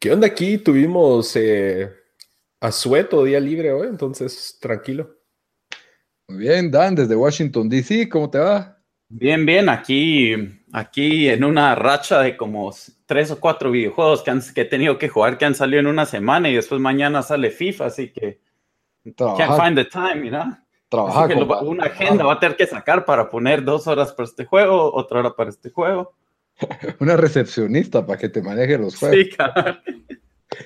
¿Qué onda aquí? Tuvimos eh, asueto día libre hoy, entonces tranquilo. Muy bien, Dan, desde Washington, D.C., ¿cómo te va? Bien, bien, aquí, aquí en una racha de como tres o cuatro videojuegos que, han, que he tenido que jugar que han salido en una semana y después mañana sale FIFA, así que can't find the time, mira. Trabajar. una agenda va a tener que sacar para poner dos horas para este juego, otra hora para este juego. una recepcionista para que te maneje los juegos. Sí.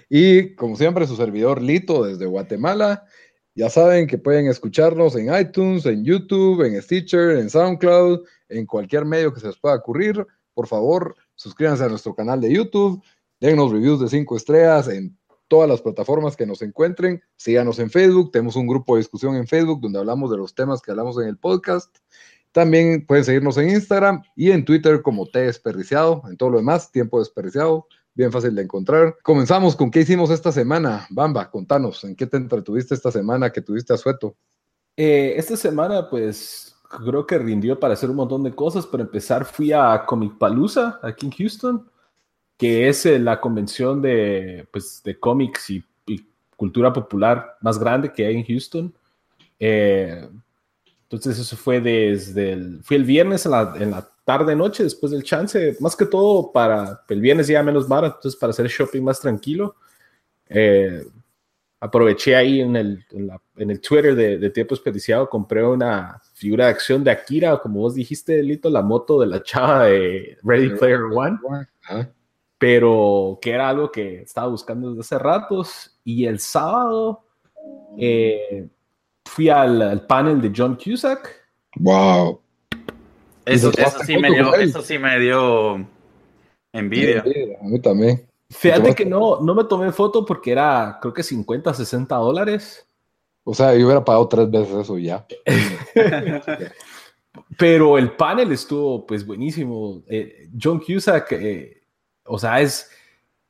Y como siempre, su servidor Lito desde Guatemala. Ya saben que pueden escucharnos en iTunes, en YouTube, en Stitcher, en SoundCloud, en cualquier medio que se les pueda ocurrir. Por favor, suscríbanse a nuestro canal de YouTube, dennos reviews de cinco estrellas en todas las plataformas que nos encuentren. Síganos en Facebook, tenemos un grupo de discusión en Facebook donde hablamos de los temas que hablamos en el podcast. También pueden seguirnos en Instagram y en Twitter como T Desperdiciado, en todo lo demás, Tiempo Desperdiciado bien fácil de encontrar. Comenzamos con qué hicimos esta semana. Bamba, contanos, ¿en qué te entretuviste esta semana que tuviste a Sueto? Eh, esta semana, pues, creo que rindió para hacer un montón de cosas. Para empezar, fui a Comic Palooza, aquí en Houston, que es eh, la convención de, pues, de cómics y, cultura popular más grande que hay en Houston. Eh, entonces eso fue desde el, fui el viernes en la, en la tarde, noche, después del chance, más que todo para el viernes ya menos barato, entonces para hacer shopping más tranquilo. Eh, aproveché ahí en el, en, el Twitter de, de, Tiempo Expediciado, compré una figura de acción de Akira, como vos dijiste, Lito, la moto de la chava de Ready Player One, pero que era algo que estaba buscando desde hace ratos. Y el sábado eh, fui al, al panel de John Cusack. ¡Wow! Eso, sí me dio, eso sí me dio envidia. A mí también. Fíjate que no, no me tomé foto porque era, creo que 50, 60 dólares. O sea, yo hubiera pagado tres veces eso ya. Pero el panel estuvo pues buenísimo. Eh, John Cusack, eh, o sea, es,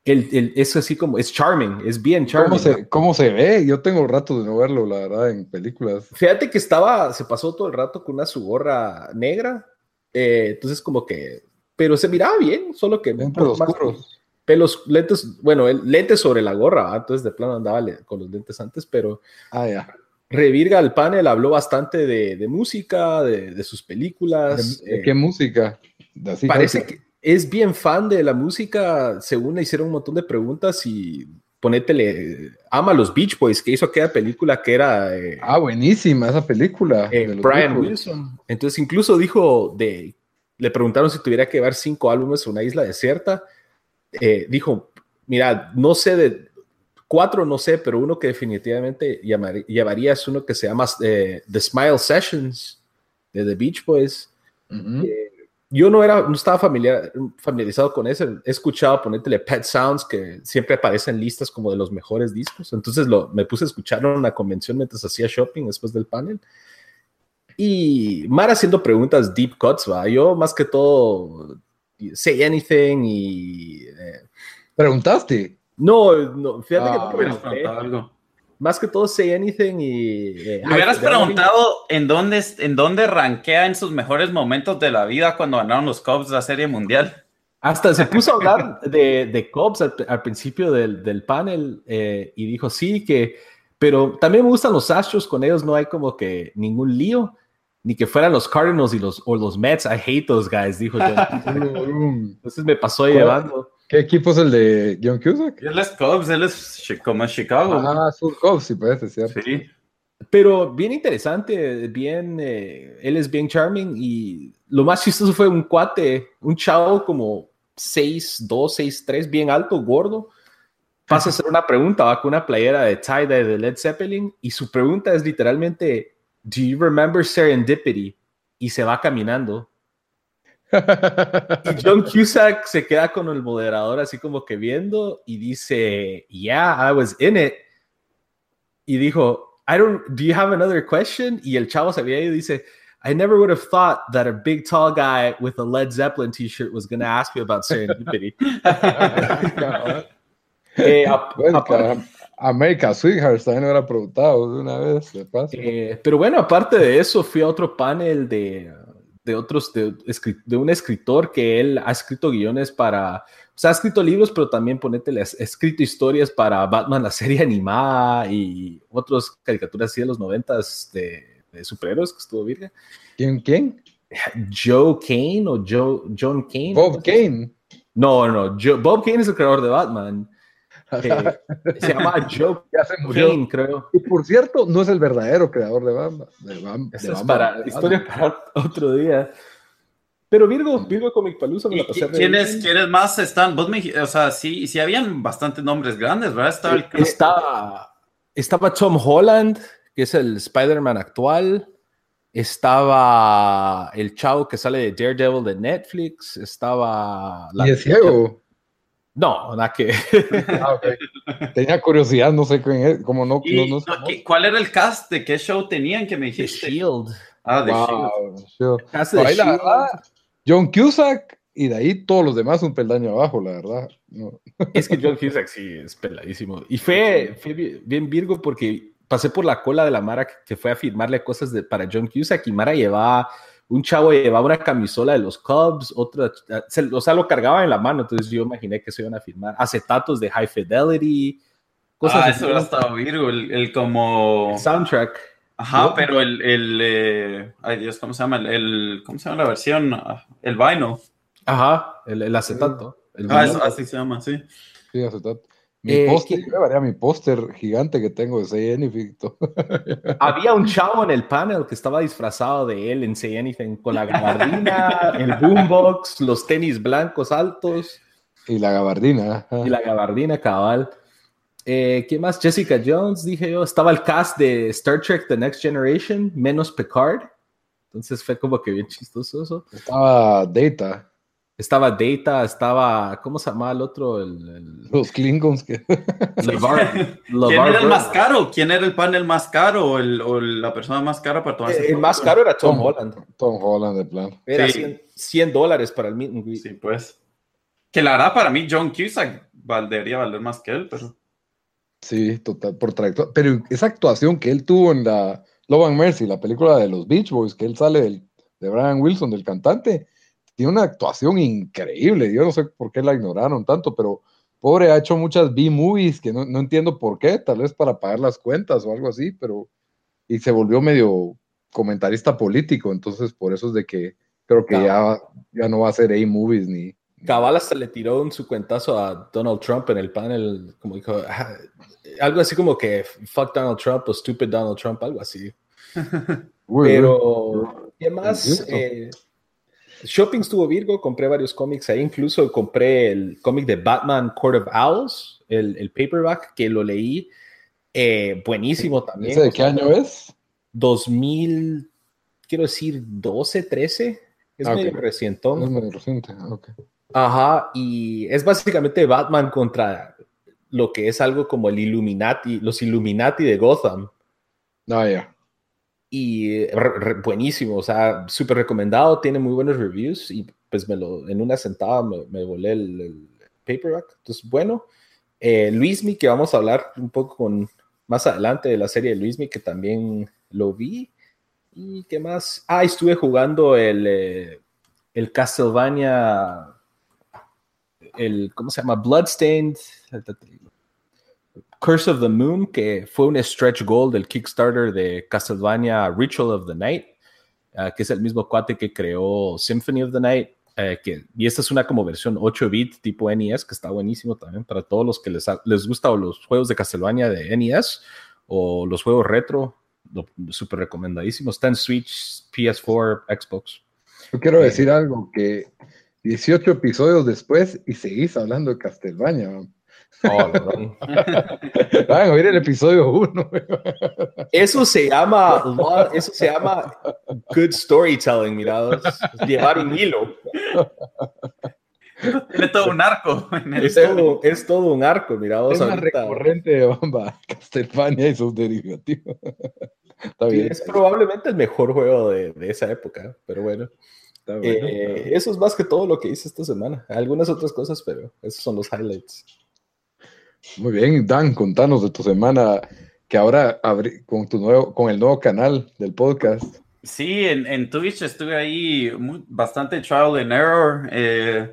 el, el, es así como, es charming, es bien charming. ¿Cómo se, ¿Cómo se, ve? Yo tengo rato de no verlo, la verdad, en películas. Fíjate que estaba, se pasó todo el rato con una su gorra negra eh, entonces, como que, pero se miraba bien, solo que pelos más, pelos, lentes, bueno, lentes sobre la gorra, entonces de plano andaba con los lentes antes, pero ah, ya. Revirga al panel habló bastante de, de música, de, de, sus películas. ¿De, qué música? Así parece que es bien fan de la música, según le hicieron un montón de preguntas y ponétele, ama los Beach Boys, que hizo aquella película que era... Eh, ah, buenísima esa película. Eh, Brian Wilson. Entonces incluso dijo de, le preguntaron si tuviera que llevar cinco álbumes a una isla desierta. Eh, dijo, mira, no sé de, cuatro no sé, pero uno que definitivamente llevaría es uno que se llama The Smile Sessions de The Beach Boys yo no era, no estaba familiar, familiarizado con eso. He escuchado ponerle Pet Sounds que siempre aparecen listas como de los mejores discos. Entonces lo, me puse a escuchar en una convención mientras hacía shopping después del panel. Y Mar haciendo preguntas deep cuts, va. Yo más que todo say anything y. Eh, ¿Preguntaste? No, no, fíjate que no ah, pregunté. Algo más que todo Say Anything y... Eh, Me hubieras preguntado en dónde, en dónde rankea en sus mejores momentos de la vida cuando ganaron los Cubs la Serie Mundial. Hasta se puso a hablar de, de Cubs al, principio del, del panel eh, y dijo sí que... Pero también me gustan los Astros, con ellos no hay como que ningún lío. ni que fueran los Cardinals y los, o los Mets. I hate those guys, dijo John. Entonces me pasó llevando. ¿Qué equipo es el de John Cusack? Él es Cubs, él es como Chicago. Ah, es un Cubs, sí parece, cierto. Sí. Pero bien interesante, bien, eh, él es bien charming y lo más chistoso fue un cuate, un chavo como 6'2, 6'3, bien alto, gordo. Pasa a hacer una pregunta, va con una playera de tie de Led Zeppelin y su pregunta es literalmente, ¿Do you remember serendipity? Y se va caminando. Y John Cusack se queda con el moderador así como que viendo y dice, Yeah, I was in it. Y dijo, I don't, do you have another question? Y el chavo se había ido y dice, I never would have thought that a big tall guy with a Led Zeppelin t-shirt was going to ask me about serendipity. eh, bueno, a, America Sweethearts también era preguntado de una vez, de paso. Eh, pero bueno, aparte de eso, fui a otro panel de, de otros, de, de, un escritor que él ha escrito guiones para, o sea, ha escrito libros, pero también ponete, ha escrito historias para Batman, la serie animada y otras caricaturas así de los noventas de, de superhéroes que estuvo virgen. ¿Quién? ¿Quién? Joe Kane o Joe, John Kane. Bob Kane. No, no, Bob Kane es el creador de Batman. Eh, se llama Joe Kane, creo. Y por cierto, no es el verdadero creador de Batman. De Eso es para historia para otro día. Pero Virgo, Virgo Comic Palusa me la pasé ¿Quiénes, ¿Quiénes más están? Vos me, o sea, sí, sí habían bastantes nombres grandes, ¿verdad? Estaba, el... estaba, estaba Tom Holland, que es el Spider-Man actual. Estaba el chavo que sale de Daredevil de Netflix. Estaba. La ¿Y es ciego? No, nada que. ah, okay. Tenía curiosidad, no sé quién es, como no, no, no ¿Cuál era el cast? ¿De qué show tenían que me dijiste? The Shield. Ah, The wow, Shield. Cast de Shield. John Cusack y de ahí todos los demás un peldaño abajo, la verdad. No. Es que John Cusack sí es peladísimo. Y fue, fue bien Virgo porque pasé por la cola de la Mara que fue a firmarle cosas de, para John Cusack y Mara llevaba, un chavo llevaba una camisola de los Cubs, otra, o sea, lo cargaba en la mano, entonces yo imaginé que se iban a firmar acetatos de High Fidelity, cosas Ah, eso era estado Virgo, el, el como... soundtrack. Ajá, pero el, el eh, ay Dios, ¿cómo se llama? El, ¿cómo se llama la versión? El vinyl. Ajá, el, el acetato. El ah, eso, así se llama, sí. Sí, acetato. Mi eh, póster, que... mi póster gigante que tengo de Say Anything. Había un chavo en el panel que estaba disfrazado de él en Say Anything con la gabardina, el boombox, los tenis blancos altos. Y la gabardina. Y la gabardina, cabal. Eh, ¿Qué más? Jessica Jones, dije yo. Estaba el cast de Star Trek The Next Generation, menos Picard. Entonces fue como que bien chistoso eso. Estaba Data. Estaba Data, estaba, ¿cómo se llama el otro? El, Los Klingons. Que... ¿Quién era el más caro? ¿Quién era el panel más caro o, el, o la persona más cara para tomarse? El, el más caro era Tom, Holland. Tom Holland, de plan. Era 100, dólares para el meet Sí, pues. Que la verdad, para mí, John Cusack debería valer más que él, pero. Sí, total, por trayectoria. Pero esa actuación que él tuvo en la Love and Mercy, la película de los Beach Boys, que él sale del, de Brian Wilson, del cantante tiene una actuación increíble. Yo no sé por qué la ignoraron tanto, pero pobre ha hecho muchas B-movies que no, entiendo por qué, tal vez para pagar las cuentas o algo así, pero y se volvió medio comentarista político, entonces por eso es de que creo que ya, ya no va a hacer A-movies ni... Cabal hasta le tiró un su cuentazo a Donald Trump en el panel, como dijo, ah, algo así como que fuck Donald Trump o stupid Donald Trump, algo así. Pero, ¿qué más? Shopping estuvo Virgo, compré varios cómics ahí, incluso compré el cómic de Batman Court of Owls, el, el paperback, que lo leí. Eh, buenísimo también. ¿Ese de qué año es? 2000, quiero decir, 12, 13. Es ah, medio recientón. Es medio reciente, ok. Ajá, y es básicamente Batman contra lo que es algo como el Illuminati, los Illuminati de Gotham. Ah, ya y buenísimo, o sea, súper recomendado, tiene muy buenos reviews y pues me lo, en una sentada me, me volé el, paperback, entonces bueno, eh, Luismi, que vamos a hablar un poco con, más adelante de la serie de Luismi, que también lo vi, y qué más, ah, estuve jugando el, eh, el Castlevania, el, ¿cómo se llama? Bloodstained, Curse of the Moon, que fue un stretch goal del Kickstarter de Castlevania Ritual of the Night. ah, que es el mismo cuate que creó Symphony of the Night. Eh, que, y esta es una como versión 8-bit tipo NES, que está buenísimo también para todos los que les, les gusta o los juegos de Castlevania de NES o los juegos retro, súper recomendadísimos. Está en Switch, PS4, Xbox. Yo quiero eh, decir algo, que 18 episodios después y seguís hablando de Castlevania. Oh, Van a oír el episodio 1. Eso se llama, eso se llama good storytelling, mirados. Llevar un hilo. Tiene todo un arco. Es todo, es, todo, un arco, mirados. Es una recurrente de Bomba, Castlevania y sus derivativos. Está bien. es probablemente el mejor juego de, de esa época, pero bueno. Eh, eso es más que todo lo que hice esta semana. Algunas otras cosas, pero esos son los highlights. Muy bien, Dan, contanos de tu semana que ahora con tu nuevo, con el nuevo canal del podcast. Sí, en, en Twitch estuve ahí bastante trial and error. Eh,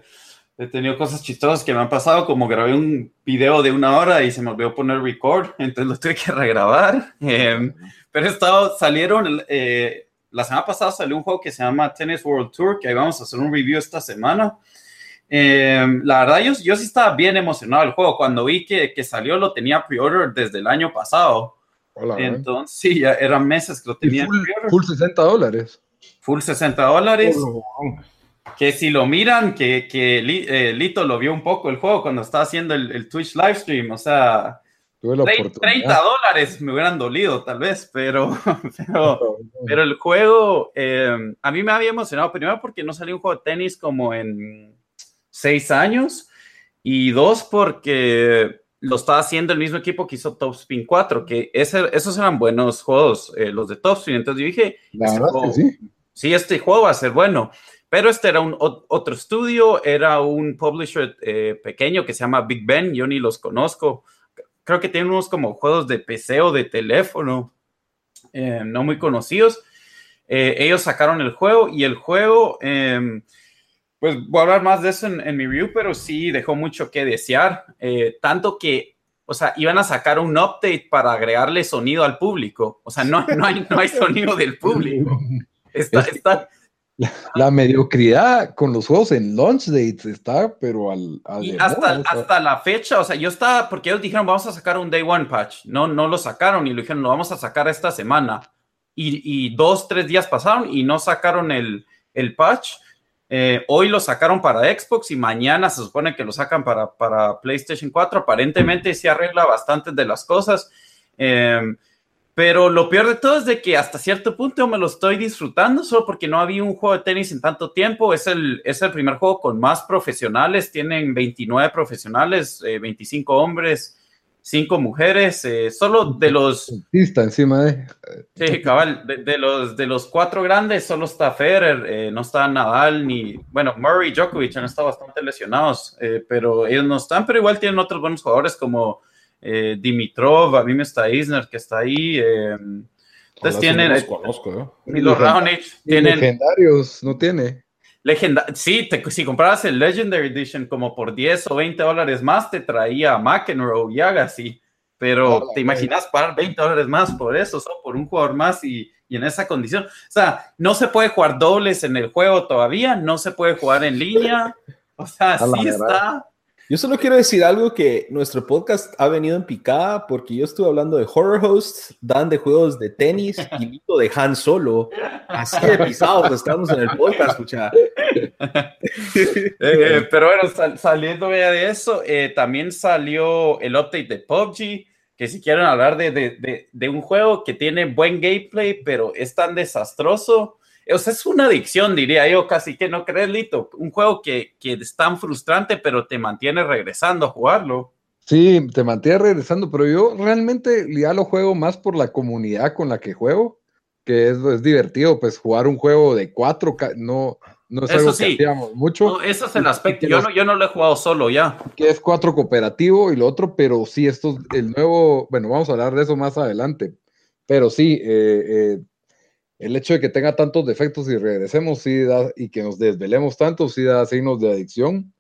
he tenido cosas chistosas que me han pasado, como grabé un video de una hora y se me olvidó poner record, entonces lo tuve que regrabar. Eh, pero estado, salieron eh, la semana pasada salió un juego que se llama Tennis World Tour, que ahí vamos a hacer un review esta semana. Eh, la verdad, yo, yo, sí estaba bien emocionado del juego. Cuando vi que, que salió, lo tenía pre-order desde el año pasado. Hola, Entonces, sí, ya eran meses que lo tenía. Full, full, 60 dólares. Full 60 dólares. que si lo miran, que, que eh, Lito lo vio un poco el juego cuando estaba haciendo el, el Twitch livestream. O sea, 30, dólares me hubieran dolido, tal vez, pero, pero, el juego eh, a mí me había emocionado, primero porque no salió un juego de tenis como en seis años, y dos porque lo estaba haciendo el mismo equipo que hizo Top Spin 4, que ese, esos eran buenos juegos, eh, los de Top Spin. Entonces yo dije, este sí. este juego va a ser bueno. Pero este era un otro estudio, era un publisher eh, pequeño que se llama Big Ben, yo ni los conozco creo que tienen unos como juegos de PC o de teléfono, eh, no muy conocidos. Eh, ellos sacaron el juego y el juego, em, pues voy a hablar más de eso en, mi review, pero sí dejó mucho que desear, eh, tanto que, o sea, iban a sacar un update para agregarle sonido al público, o sea, no, no, hay, no hay sonido del público. Está, está, la, mediocridad con los juegos en launch dates está, pero al. hasta, hasta la fecha, o sea, yo estaba, porque ellos dijeron, vamos a sacar un day one patch. No, no lo sacaron y lo dijeron, lo vamos a sacar esta semana. Y, y dos, tres días pasaron y no sacaron el, el patch. Eh, hoy lo sacaron para Xbox y mañana se supone que lo sacan para, para PlayStation 4. Aparentemente se arregla bastante de las cosas. Eh, pero lo peor de todo es de que hasta cierto punto me lo estoy disfrutando solo porque no había un juego de tenis en tanto tiempo. Es el, es el primer juego con más profesionales. Tienen 29 profesionales, 25 eh, hombres, 5 mujeres. Eh, solo de los... encima de... Sí, cabal. De, los, de los cuatro grandes solo está Federer, eh, no está Nadal ni... Bueno, Murray y Djokovic han estado bastante lesionados, pero ellos no están. Pero igual tienen otros buenos jugadores como... Eh, Dimitrov, a mí me está Isner que está ahí. Eh, entonces tienen. Los conozco, Y los tienen. Legendarios, no tiene. Legenda sí, si comprabas el Legendary Edition como por 10 o 20 dólares más, te traía McEnroe y Agassi. Pero te imaginas pagar 20 dólares más por eso, por un jugador más y, y, en esa condición. O sea, no se puede jugar dobles en el juego todavía, no se puede jugar en línea. O sea, sí está. Yo solo quiero decir algo que nuestro podcast ha venido en picada porque yo estuve hablando de horror hosts, Dan de juegos de tenis y Lito de Han Solo. Así de pisados estamos en el podcast, escucha. Eh, pero bueno, saliendo de eso, eh, también salió el update de PUBG, que si quieren hablar de, de, de un juego que tiene buen gameplay, pero es tan desastroso o sea, es una adicción, diría yo, casi que no crees, Lito. Un juego que, que es tan frustrante, pero te mantiene regresando a jugarlo. Sí, te mantiene regresando, pero yo realmente ya lo juego más por la comunidad con la que juego, que es, es divertido, pues jugar un juego de cuatro, no, no es algo que hacíamos mucho. eso es el aspecto, yo no, yo no lo he jugado solo ya. Que es cuatro cooperativo y lo otro, pero sí, esto, el nuevo, bueno, vamos a hablar de eso más adelante, pero sí, eh, eh, el hecho de que tenga tantos defectos y regresemos sí da, y que nos desvelemos tanto, sí da signos de adicción.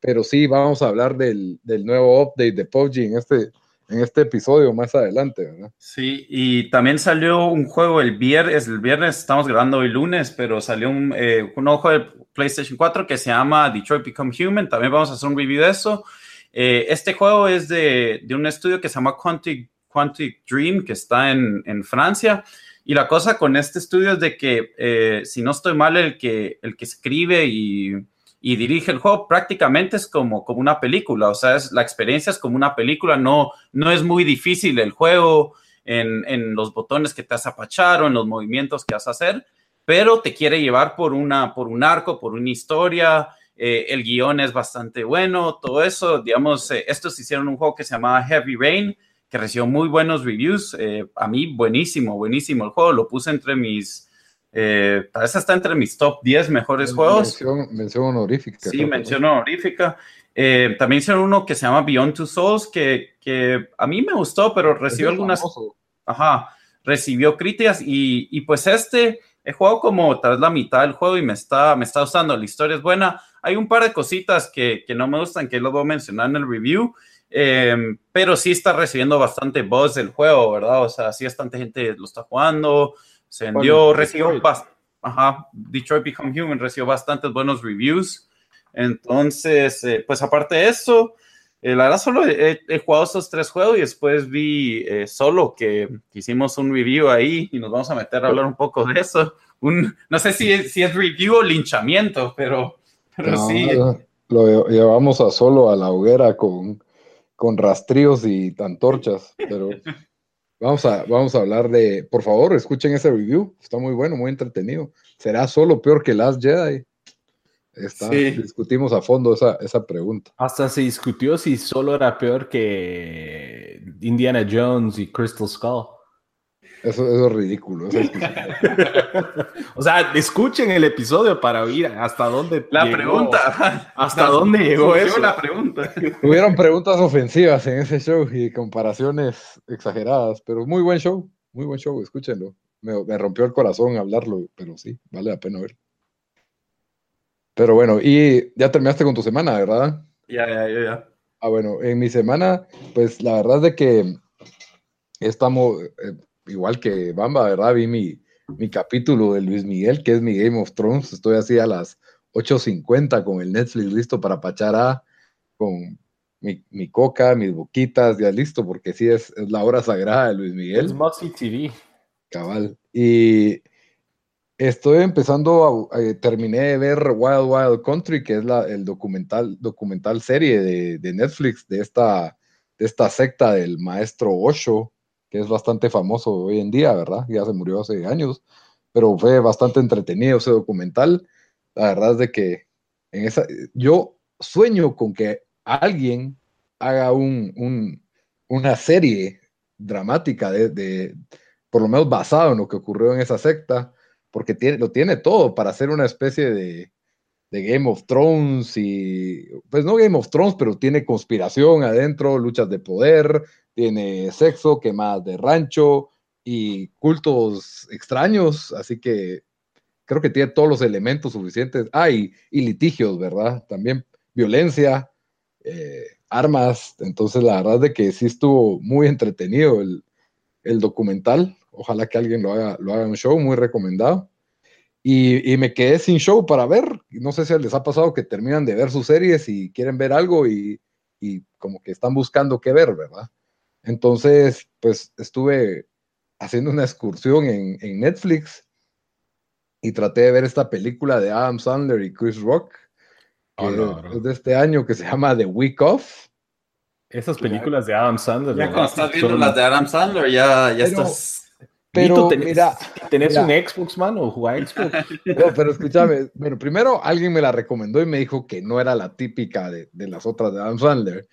Pero sí, vamos a hablar del, nuevo update de PUBG en este, en este episodio más adelante, ¿verdad? Sí, y también salió un juego el viernes, el viernes estamos grabando hoy lunes, pero salió un, eh, un juego de PlayStation 4 que se llama Detroit Become Human, también vamos a hacer un review de eso. Eh, este juego es de, de, un estudio que se llama Quantic, Quantic Dream, que está en, en, Francia. Y la cosa con este estudio es de que, eh, si no estoy mal, el que, el que escribe y y dirige el juego, prácticamente es como, como una película, o sea, es, la experiencia es como una película, no, no es muy difícil el juego en, en los botones que te has apachar o en los movimientos que vas a hacer, pero te quiere llevar por, una, por un arco, por una historia, eh, el guion es bastante bueno, todo eso, digamos, eh, estos hicieron un juego que se llamaba Heavy Rain, que recibió muy buenos reviews, eh, a mí buenísimo, buenísimo el juego, lo puse entre mis eh, parece está entre mis top 10 mejores juegos. Mención, honorífica. Sí, mención honorífica. Eh, también hicieron uno que se llama Beyond Two Souls, que, que a mí me gustó, pero recibió algunas. Ajá, recibió críticas y, y, pues este he jugado como tras la mitad del juego y me está, me está gustando. La historia es buena. Hay un par de cositas que, que no me gustan que lo voy a mencionar en el review. Eh, pero sí está recibiendo bastante buzz del juego, ¿verdad? O sea, sí bastante gente lo está jugando. Se vendió, recibió ajá, Detroit Become Human recibió bastantes buenos reviews. Entonces, eh, pues aparte de eso, eh, la verdad solo he, jugado estos tres juegos y después vi eh, solo que hicimos un review ahí y nos vamos a meter a hablar un poco de eso. Un, no sé si es, si es review o linchamiento, pero, pero sí. Lo llevamos a solo a la hoguera con, con rastrillos y antorchas, pero Vamos a, vamos a hablar de, por favor, escuchen ese review, está muy bueno, muy entretenido. ¿Será solo peor que Last Jedi? Está, Discutimos a fondo esa, esa pregunta. Hasta se discutió si solo era peor que Indiana Jones y Crystal Skull. Eso, eso, es ridículo. o sea, escuchen el episodio para oír hasta dónde. La pregunta. Hasta dónde llegó eso. La pregunta. Hubieron preguntas ofensivas en ese show y comparaciones exageradas, pero muy buen show. Muy buen show, escúchenlo. Me, me rompió el corazón hablarlo, pero sí, vale la pena verlo. Pero bueno, y ya terminaste con tu semana, ¿verdad? Ya, ya, ya, ya. Ah, bueno, en mi semana, pues la verdad es de que estamos, eh, igual que Bamba, ¿verdad? Vi mi, mi capítulo de Luis Miguel, que es mi Game of Thrones. Estoy así a las 8.50 con el Netflix listo para pachar con mi, mi, coca, mis boquitas, ya listo, porque sí es, es la hora sagrada de Luis Miguel. Es Moxie TV. Cabal. Y estoy empezando a, eh, terminé de ver Wild Wild Country, que es la, el documental, documental serie de, de Netflix de esta, de esta secta del maestro Osho que es bastante famoso hoy en día, ¿verdad? Ya se murió hace años, pero fue bastante entretenido ese documental. La verdad es de que en esa, yo sueño con que alguien haga un, una serie dramática de, por lo menos basado en lo que ocurrió en esa secta, porque tiene, lo tiene todo para hacer una especie de, de Game of Thrones y, pues no Game of Thrones, pero tiene conspiración adentro, luchas de poder, tiene sexo, quemadas de rancho y cultos extraños, así que creo que tiene todos los elementos suficientes. Ah, y, litigios, ¿verdad? También violencia, eh, armas, entonces la verdad es que sí estuvo muy entretenido el, documental. Ojalá que alguien lo haga, lo haga un show, muy recomendado. Y, me quedé sin show para ver. No sé si les ha pasado que terminan de ver sus series y quieren ver algo y, y como que están buscando qué ver, ¿verdad? Entonces, pues estuve haciendo una excursión en, Netflix y traté de ver esta película de Adam Sandler y Chris Rock, ah, es de este año que se llama The Week Off. Esas películas de Adam Sandler. Ya cuando estás viendo las de Adam Sandler, ya, ya estás. Pero, tenés, mira, ¿tenés un Xbox, man, o jugar Xbox? No, pero escúchame, bueno, primero alguien me la recomendó y me dijo que no era la típica de, de las otras de Adam Sandler.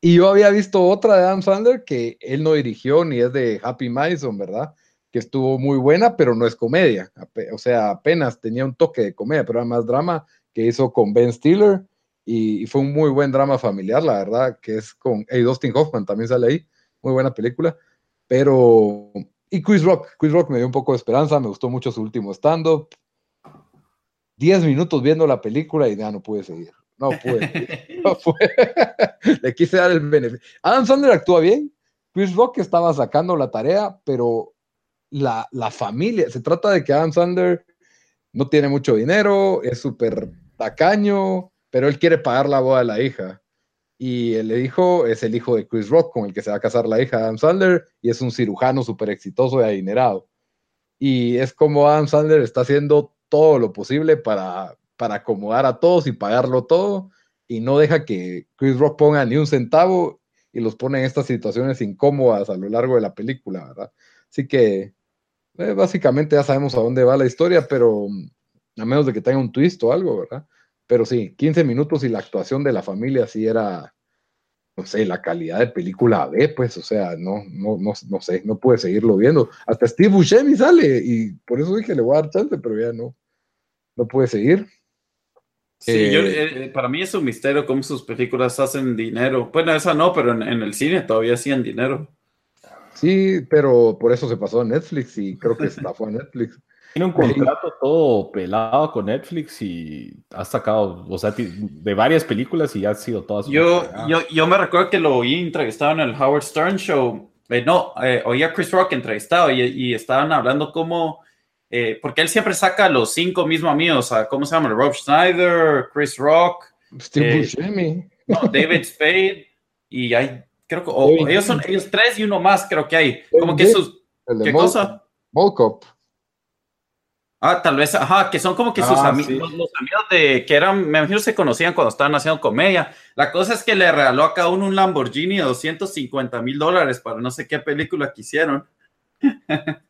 Y yo había visto otra de Adam Sandler que él no dirigió ni es de Happy Madison, ¿verdad? Que estuvo muy buena, pero no es comedia. O sea, apenas tenía un toque de comedia, pero era más drama que hizo con Ben Stiller. Y, fue un muy buen drama familiar, la verdad, que es con hey, Dustin Hoffman, también sale ahí. Muy buena película. Pero. Y Chris Rock. Chris Rock me dio un poco de esperanza, me gustó mucho su último stand-up. Diez minutos viendo la película y ya no pude seguir. No pude. No pude. Le quise dar el beneficio. Adam Sandler actúa bien. Chris Rock estaba sacando la tarea, pero la, la familia, se trata de que Adam Sandler no tiene mucho dinero, es súper tacaño, pero él quiere pagar la boda de la hija. Y el hijo es el hijo de Chris Rock, con el que se va a casar la hija de Adam Sandler, y es un cirujano súper exitoso y adinerado. Y es como Adam Sandler está haciendo todo lo posible para, para acomodar a todos y pagarlo todo, y no deja que Chris Rock ponga ni un centavo y los pone en estas situaciones incómodas a lo largo de la película, ¿verdad? Así que eh, básicamente ya sabemos a dónde va la historia, pero a menos de que tenga un twist o algo, ¿verdad? Pero sí, 15 minutos y la actuación de la familia sí era, no sé, la calidad de película B, pues, o sea, no, no, no, no sé, no pude seguirlo viendo. Hasta Steve Buscemi sale y por eso dije, le voy a dar chance, pero ya no, no pude seguir. Sí, yo, eh, eh, para mí es un misterio cómo sus películas hacen dinero. Bueno, esa no, pero en, el cine todavía hacían dinero. Sí, pero por eso se pasó a Netflix y creo que está fue a Netflix. Tiene un contrato todo pelado con Netflix y ha sacado, o sea, de varias películas y ha sido todas. Yo, yo, yo me recuerdo que lo oí entrevistado en el Howard Stern Show. Eh, no, eh, oí a Chris Rock entrevistado y, y estaban hablando como, eh, porque él siempre saca los cinco mismos amigos, ¿cómo se llama? Rob Schneider, Chris Rock, Steve Buscemi. No, David Spade y hay, creo que, ellos son ellos tres y uno más creo que hay. Como que sus, ¿qué cosa? Volkop. Ah, tal vez, ajá, que son como que sus ah, amigos, los, amigos de que eran, me imagino se conocían cuando estaban haciendo comedia. La cosa es que le regaló a cada uno un Lamborghini de 250 mil dólares para no sé qué película que hicieron.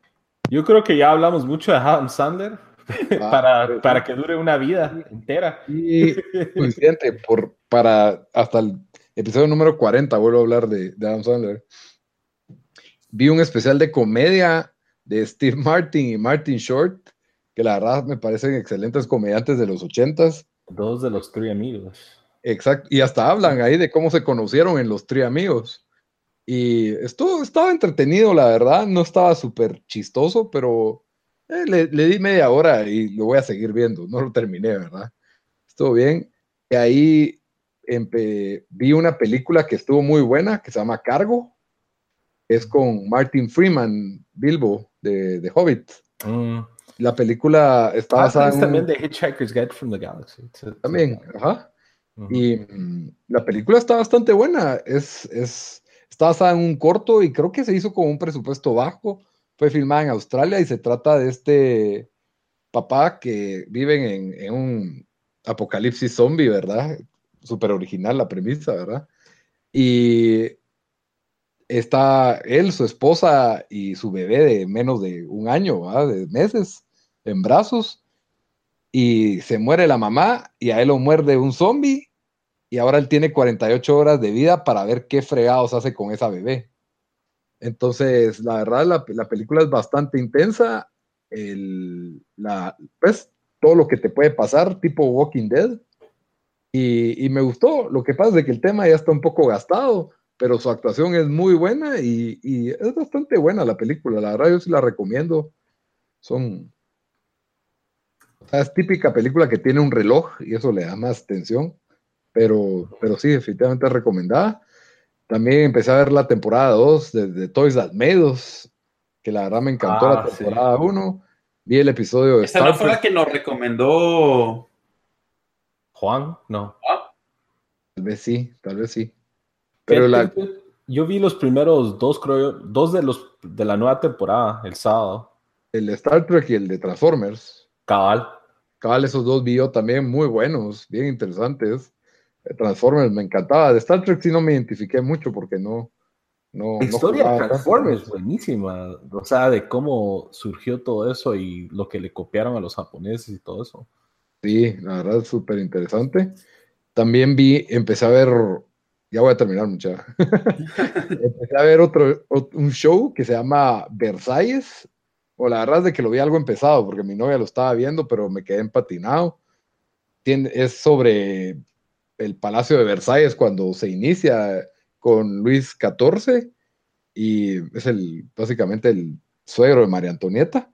Yo creo que ya hablamos mucho de Adam Sandler ah, para, para que dure una vida entera. Y coincidente, por, para hasta el episodio número 40 vuelvo a hablar de, de Adam Sandler. Vi un especial de comedia de Steve Martin y Martin Short que la verdad me parecen excelentes comediantes de los ochentas. Dos de los tres amigos. Exacto, y hasta hablan ahí de cómo se conocieron en los tres amigos. Y esto estaba entretenido, la verdad, no estaba súper chistoso, pero eh, le, di media hora y lo voy a seguir viendo, no lo terminé, ¿verdad? Estuvo bien. Y ahí vi una película que estuvo muy buena, que se llama Cargo, es con Martin Freeman, Bilbo, de, de Hobbit. Mm. La película está ah, basada en... también de Hitchhiker's Guide from the Galaxy. También, ajá. Y mm, la película está bastante buena. Es, es, está en un corto y creo que se hizo con un presupuesto bajo. Fue filmada en Australia y se trata de este papá que vive en, en un apocalipsis zombie, ¿verdad? Súper original la premisa, ¿verdad? Y está él, su esposa y su bebé de menos de un año, ¿verdad? de meses, en brazos y se muere la mamá y a él lo muerde un zombie y ahora él tiene 48 horas de vida para ver qué fregados hace con esa bebé. Entonces, la verdad, la, película es bastante intensa. la, pues, todo lo que te puede pasar, tipo Walking Dead. Y, me gustó. Lo que pasa es que el tema ya está un poco gastado, pero su actuación es muy buena y, y es bastante buena la película. La verdad, yo sí la recomiendo. Son, es típica película que tiene un reloj y eso le da más tensión, pero, pero sí, definitivamente recomendada. También empecé a ver la temporada 2 de, Toys That que la verdad me encantó la ah, temporada 1. Vi el episodio de Esta no fue la que nos recomendó Juan, no. Tal vez sí, tal vez sí. Pero la... Yo vi los primeros dos, creo, dos de los de la nueva temporada, el sábado. El de Star Trek y el de Transformers. Cabal. Cabal, esos dos vi también muy buenos, bien interesantes. Transformers me encantaba. De Star Trek sí no me identifiqué mucho porque no. no la historia de Transformers buenísima. O sea, de cómo surgió todo eso y lo que le copiaron a los japoneses y todo eso. Sí, la verdad es súper interesante. También vi, empecé a ver, ya voy a terminar mucha. empecé a ver otro, un show que se llama Versalles o la verdad es de que lo vi algo empezado, porque mi novia lo estaba viendo, pero me quedé empatinado. es sobre el Palacio de Versalles cuando se inicia con Luis XIV y es el, básicamente el suegro de María Antonieta.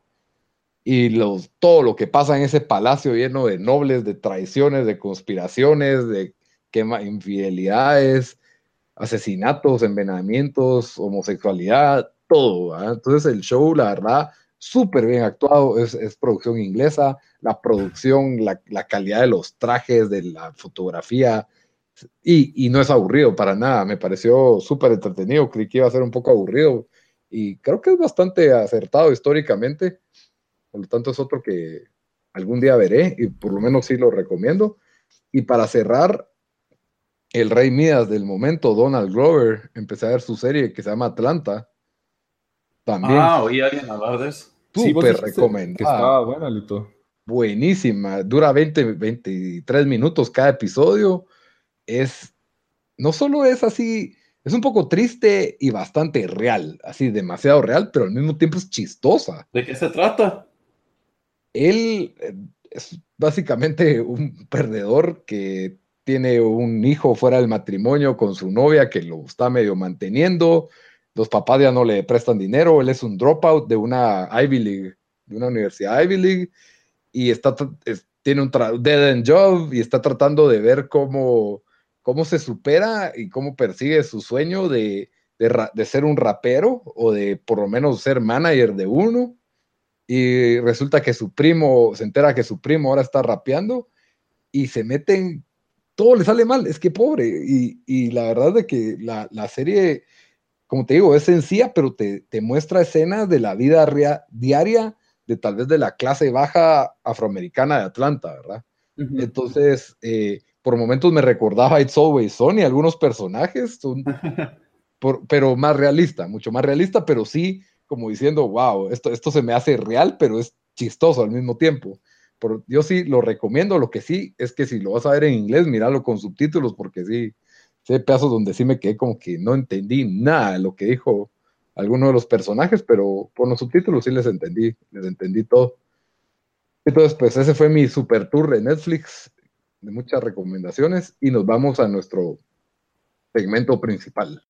y los, todo lo que pasa en ese palacio lleno de nobles, de traiciones, de conspiraciones, de quema, infidelidades, asesinatos, envenenamientos, homosexualidad, todo. Entonces el show, la verdad, súper bien actuado, es, es, producción inglesa, la producción, la, la, calidad de los trajes, de la fotografía, y, y no es aburrido para nada, me pareció súper entretenido, creí que iba a ser un poco aburrido, y creo que es bastante acertado históricamente, por lo tanto es otro que algún día veré, y por lo menos sí lo recomiendo. Y para cerrar, el rey Midas del momento, Donald Glover, empecé a ver su serie que se llama Atlanta. También. Ah, oí alguien hablar de eso. Súper recomendada. estaba buena, Lito. Buenísima. Dura 20, 23 minutos cada episodio. Es, no solo es así, es un poco triste y bastante real, así demasiado real, pero al mismo tiempo es chistosa. ¿De qué se trata? Él eh, es básicamente un perdedor que tiene un hijo fuera del matrimonio con su novia que lo está medio manteniendo los papás ya no le prestan dinero, él es un dropout de una Ivy League, de una universidad Ivy League, y está, tiene un dead end job y está tratando de ver cómo, cómo se supera y cómo persigue su sueño de, de, ser un rapero o de por lo menos ser manager de uno. Y resulta que su primo, se entera que su primo ahora está rapeando y se meten, todo le sale mal, es que pobre. Y, y la verdad es que la, la serie como te digo, es sencilla, pero te, muestra escenas de la vida diaria de tal vez de la clase baja afroamericana de Atlanta, ¿verdad? Entonces, eh, por momentos me recordaba It's Always Sunny, algunos personajes, son, pero más realista, mucho más realista, pero sí como diciendo, wow, esto, esto se me hace real, pero es chistoso al mismo tiempo. Por, yo sí lo recomiendo, lo que sí es que si lo vas a ver en inglés, míralo con subtítulos, porque sí, sí hay pedazos donde sí me quedé como que no entendí nada de lo que dijo alguno de los personajes, pero por los subtítulos sí les entendí, les entendí todo. Entonces, pues ese fue mi super tour de Netflix, de muchas recomendaciones, y nos vamos a nuestro segmento principal.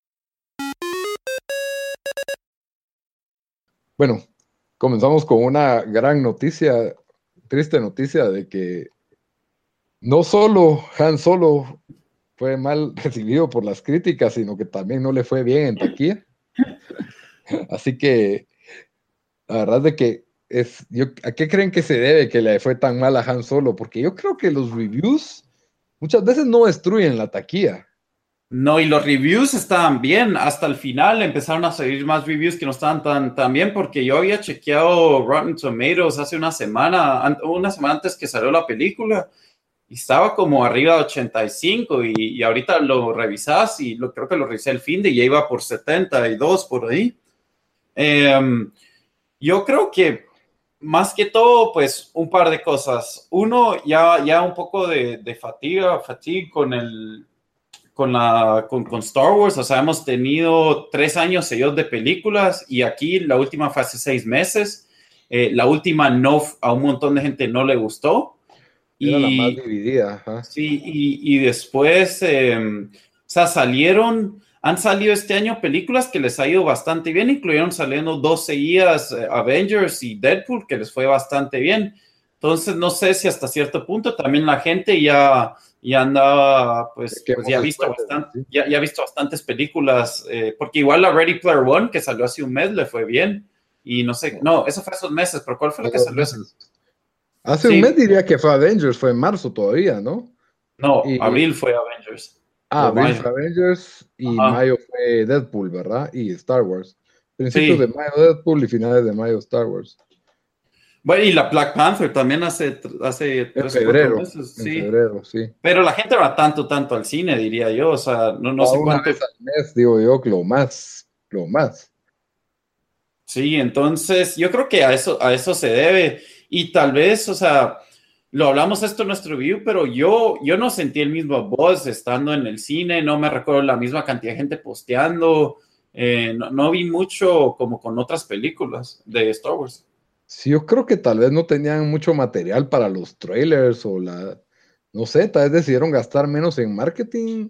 Bueno, comenzamos con una gran noticia, triste noticia de que no solo Han Solo fue mal recibido por las críticas, sino que también no le fue bien en taquilla. Así que la verdad de que es, yo, ¿a qué creen que se debe que le fue tan mal a Han Solo? Porque yo creo que los reviews muchas veces no destruyen la taquilla. No, y los reviews estaban bien. Hasta el final empezaron a salir más reviews que no estaban tan, tan bien, porque yo había chequeado Rotten Tomatoes hace una semana, una semana antes que salió la película, estaba como arriba de 85 y, y ahorita lo revisas y lo, creo que lo revisé el fin de y ya iba por 72 por ahí. Em, yo creo que más que todo, pues un par de cosas. Uno, ya, ya un poco de, de fatiga, fatiga con el, con, la, con, con, Star Wars. O sea, hemos tenido tres años seguidos de películas y aquí la última fue hace seis meses. Eh, la última no, a un montón de gente no le gustó. Era y, la más dividida. Sí, y, y después, em, o sea, salieron, han salido este año películas que les ha ido bastante bien, incluyeron saliendo dos seguidas, eh, Avengers y Deadpool, que les fue bastante bien. Entonces, no sé si hasta cierto punto también la gente ya, ya andaba, pues, pues ya, ha visto bastante, ya, ya, ha visto bastantes películas, eh, porque igual la Ready Player One, que salió hace un mes, le fue bien. Y no sé, no, eso fue hace dos meses, pero ¿cuál fue la que salió hace? Hace un mes diría que fue Avengers, fue en marzo todavía, ¿no? No, abril fue Avengers. Ah, abril fue Avengers y mayo fue Deadpool, ¿verdad? Y Star Wars. Principios de mayo Deadpool y finales de mayo Star Wars. Bueno, y la Black Panther también hace, hace tres febrero, meses. Sí. En febrero, sí. Pero la gente va tanto, tanto al cine, diría yo. O sea, no, no sé cuánto. Vez al mes, digo yo, lo más, lo más. Sí, entonces yo creo que a eso, a eso se debe. Y tal vez, o sea, lo hablamos esto en nuestro review, pero yo, yo no sentí el mismo voz estando en el cine, no me recuerdo la misma cantidad de gente posteando, eh, no, vi mucho como con otras películas de Star Wars. Sí, yo creo que tal vez no tenían mucho material para los trailers o la, no sé, tal vez decidieron gastar menos en marketing.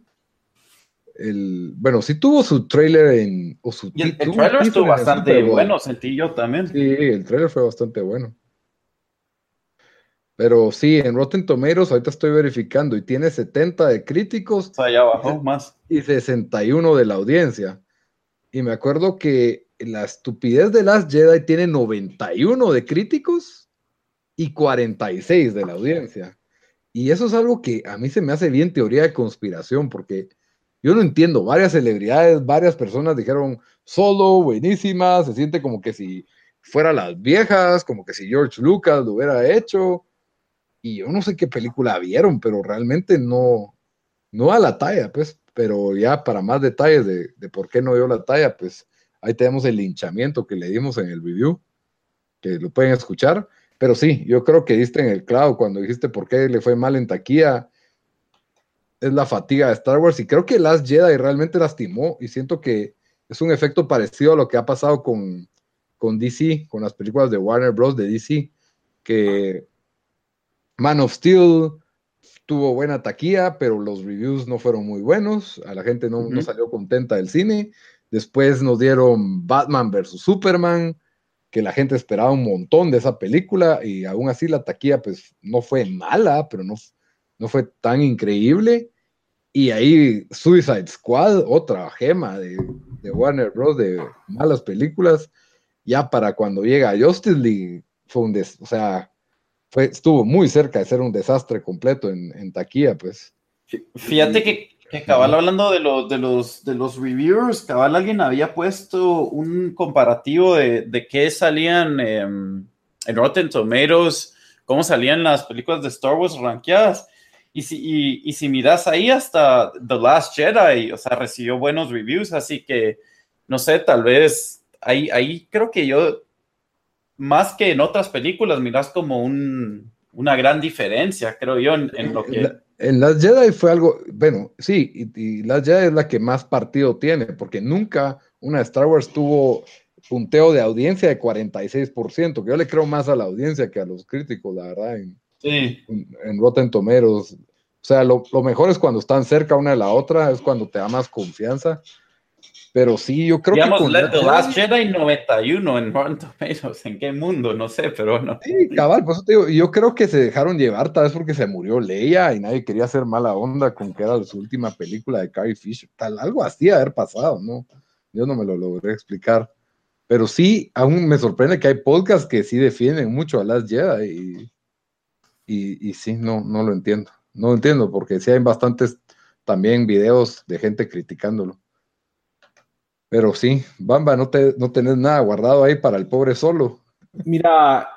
El, bueno, sí tuvo su trailer en... O su, el, trailer estuvo bastante bueno, sentí yo también. Sí, el trailer fue bastante bueno. Pero sí, en Rotten Tomatoes, ahorita estoy verificando, y tiene 70 de críticos. O sea, ya bajó más. Y 61 de la audiencia. Y me acuerdo que la estupidez de Last Jedi tiene 91 de críticos y 46 de la audiencia. Y eso es algo que a mí se me hace bien teoría de conspiración, porque yo no entiendo, varias celebridades, varias personas dijeron, solo, buenísima, se siente como que si fuera las viejas, como que si George Lucas lo hubiera hecho y yo no sé qué película vieron, pero realmente no, no a la talla, pues, pero ya para más detalles de, de por qué no dio la talla, pues ahí tenemos el linchamiento que le dimos en el review, que lo pueden escuchar, pero sí, yo creo que diste en el clavo cuando dijiste por qué le fue mal en taquilla, es la fatiga de Star Wars y creo que Last Jedi realmente lastimó y siento que es un efecto parecido a lo que ha pasado con, con DC, con las películas de Warner Bros. de DC, que Man of Steel tuvo buena taquilla, pero los reviews no fueron muy buenos. A la gente no, salió contenta del cine. Después nos dieron Batman vs. Superman, que la gente esperaba un montón de esa película y aún así la taquilla pues no fue mala, pero no, no fue tan increíble. Y ahí Suicide Squad, otra gema de, Warner Bros. de malas películas, ya para cuando llega Justice League fue un des o sea, estuvo muy cerca de ser un desastre completo en, taquilla, pues. Fíjate que, que cabal hablando de, los de, los, de los reviewers, cabal alguien había puesto un comparativo de, de qué salían em, en Rotten Tomatoes, cómo salían las películas de Star Wars rankeadas. Y si, y, y si miras ahí hasta The Last Jedi, o sea, recibió buenos reviews, así que, no sé, tal vez ahí, ahí creo que yo más que en otras películas, miras como un, una gran diferencia, creo yo, en, lo que... En Las Jedi fue algo, bueno, sí, y, Las Jedi es la que más partido tiene, porque nunca una Star Wars tuvo punteo de audiencia de 46%, que yo le creo más a la audiencia que a los críticos, la verdad, en, sí. en, Rotten Tomatoes. O sea, lo, lo, mejor es cuando están cerca una de la otra, es cuando te da más confianza. Pero sí, yo creo que. Con The Last Jedi 91 en Rotten Tomatoes. ¿En qué mundo? No sé, pero no. Sí, cabal, por eso te digo, yo creo que se dejaron llevar tal vez porque se murió Leia y nadie quería hacer mala onda con que era su última película de Carrie Fisher. Tal, algo así haber pasado, ¿no? Yo no me lo logré explicar. Pero sí, aún me sorprende que hay podcasts que sí defienden mucho a Last Jedi y, y, sí, no, no lo entiendo. No lo entiendo porque sí hay bastantes también videos de gente criticándolo. Pero sí, Bamba, no, te, no tenés nada guardado ahí para el pobre solo. Mira,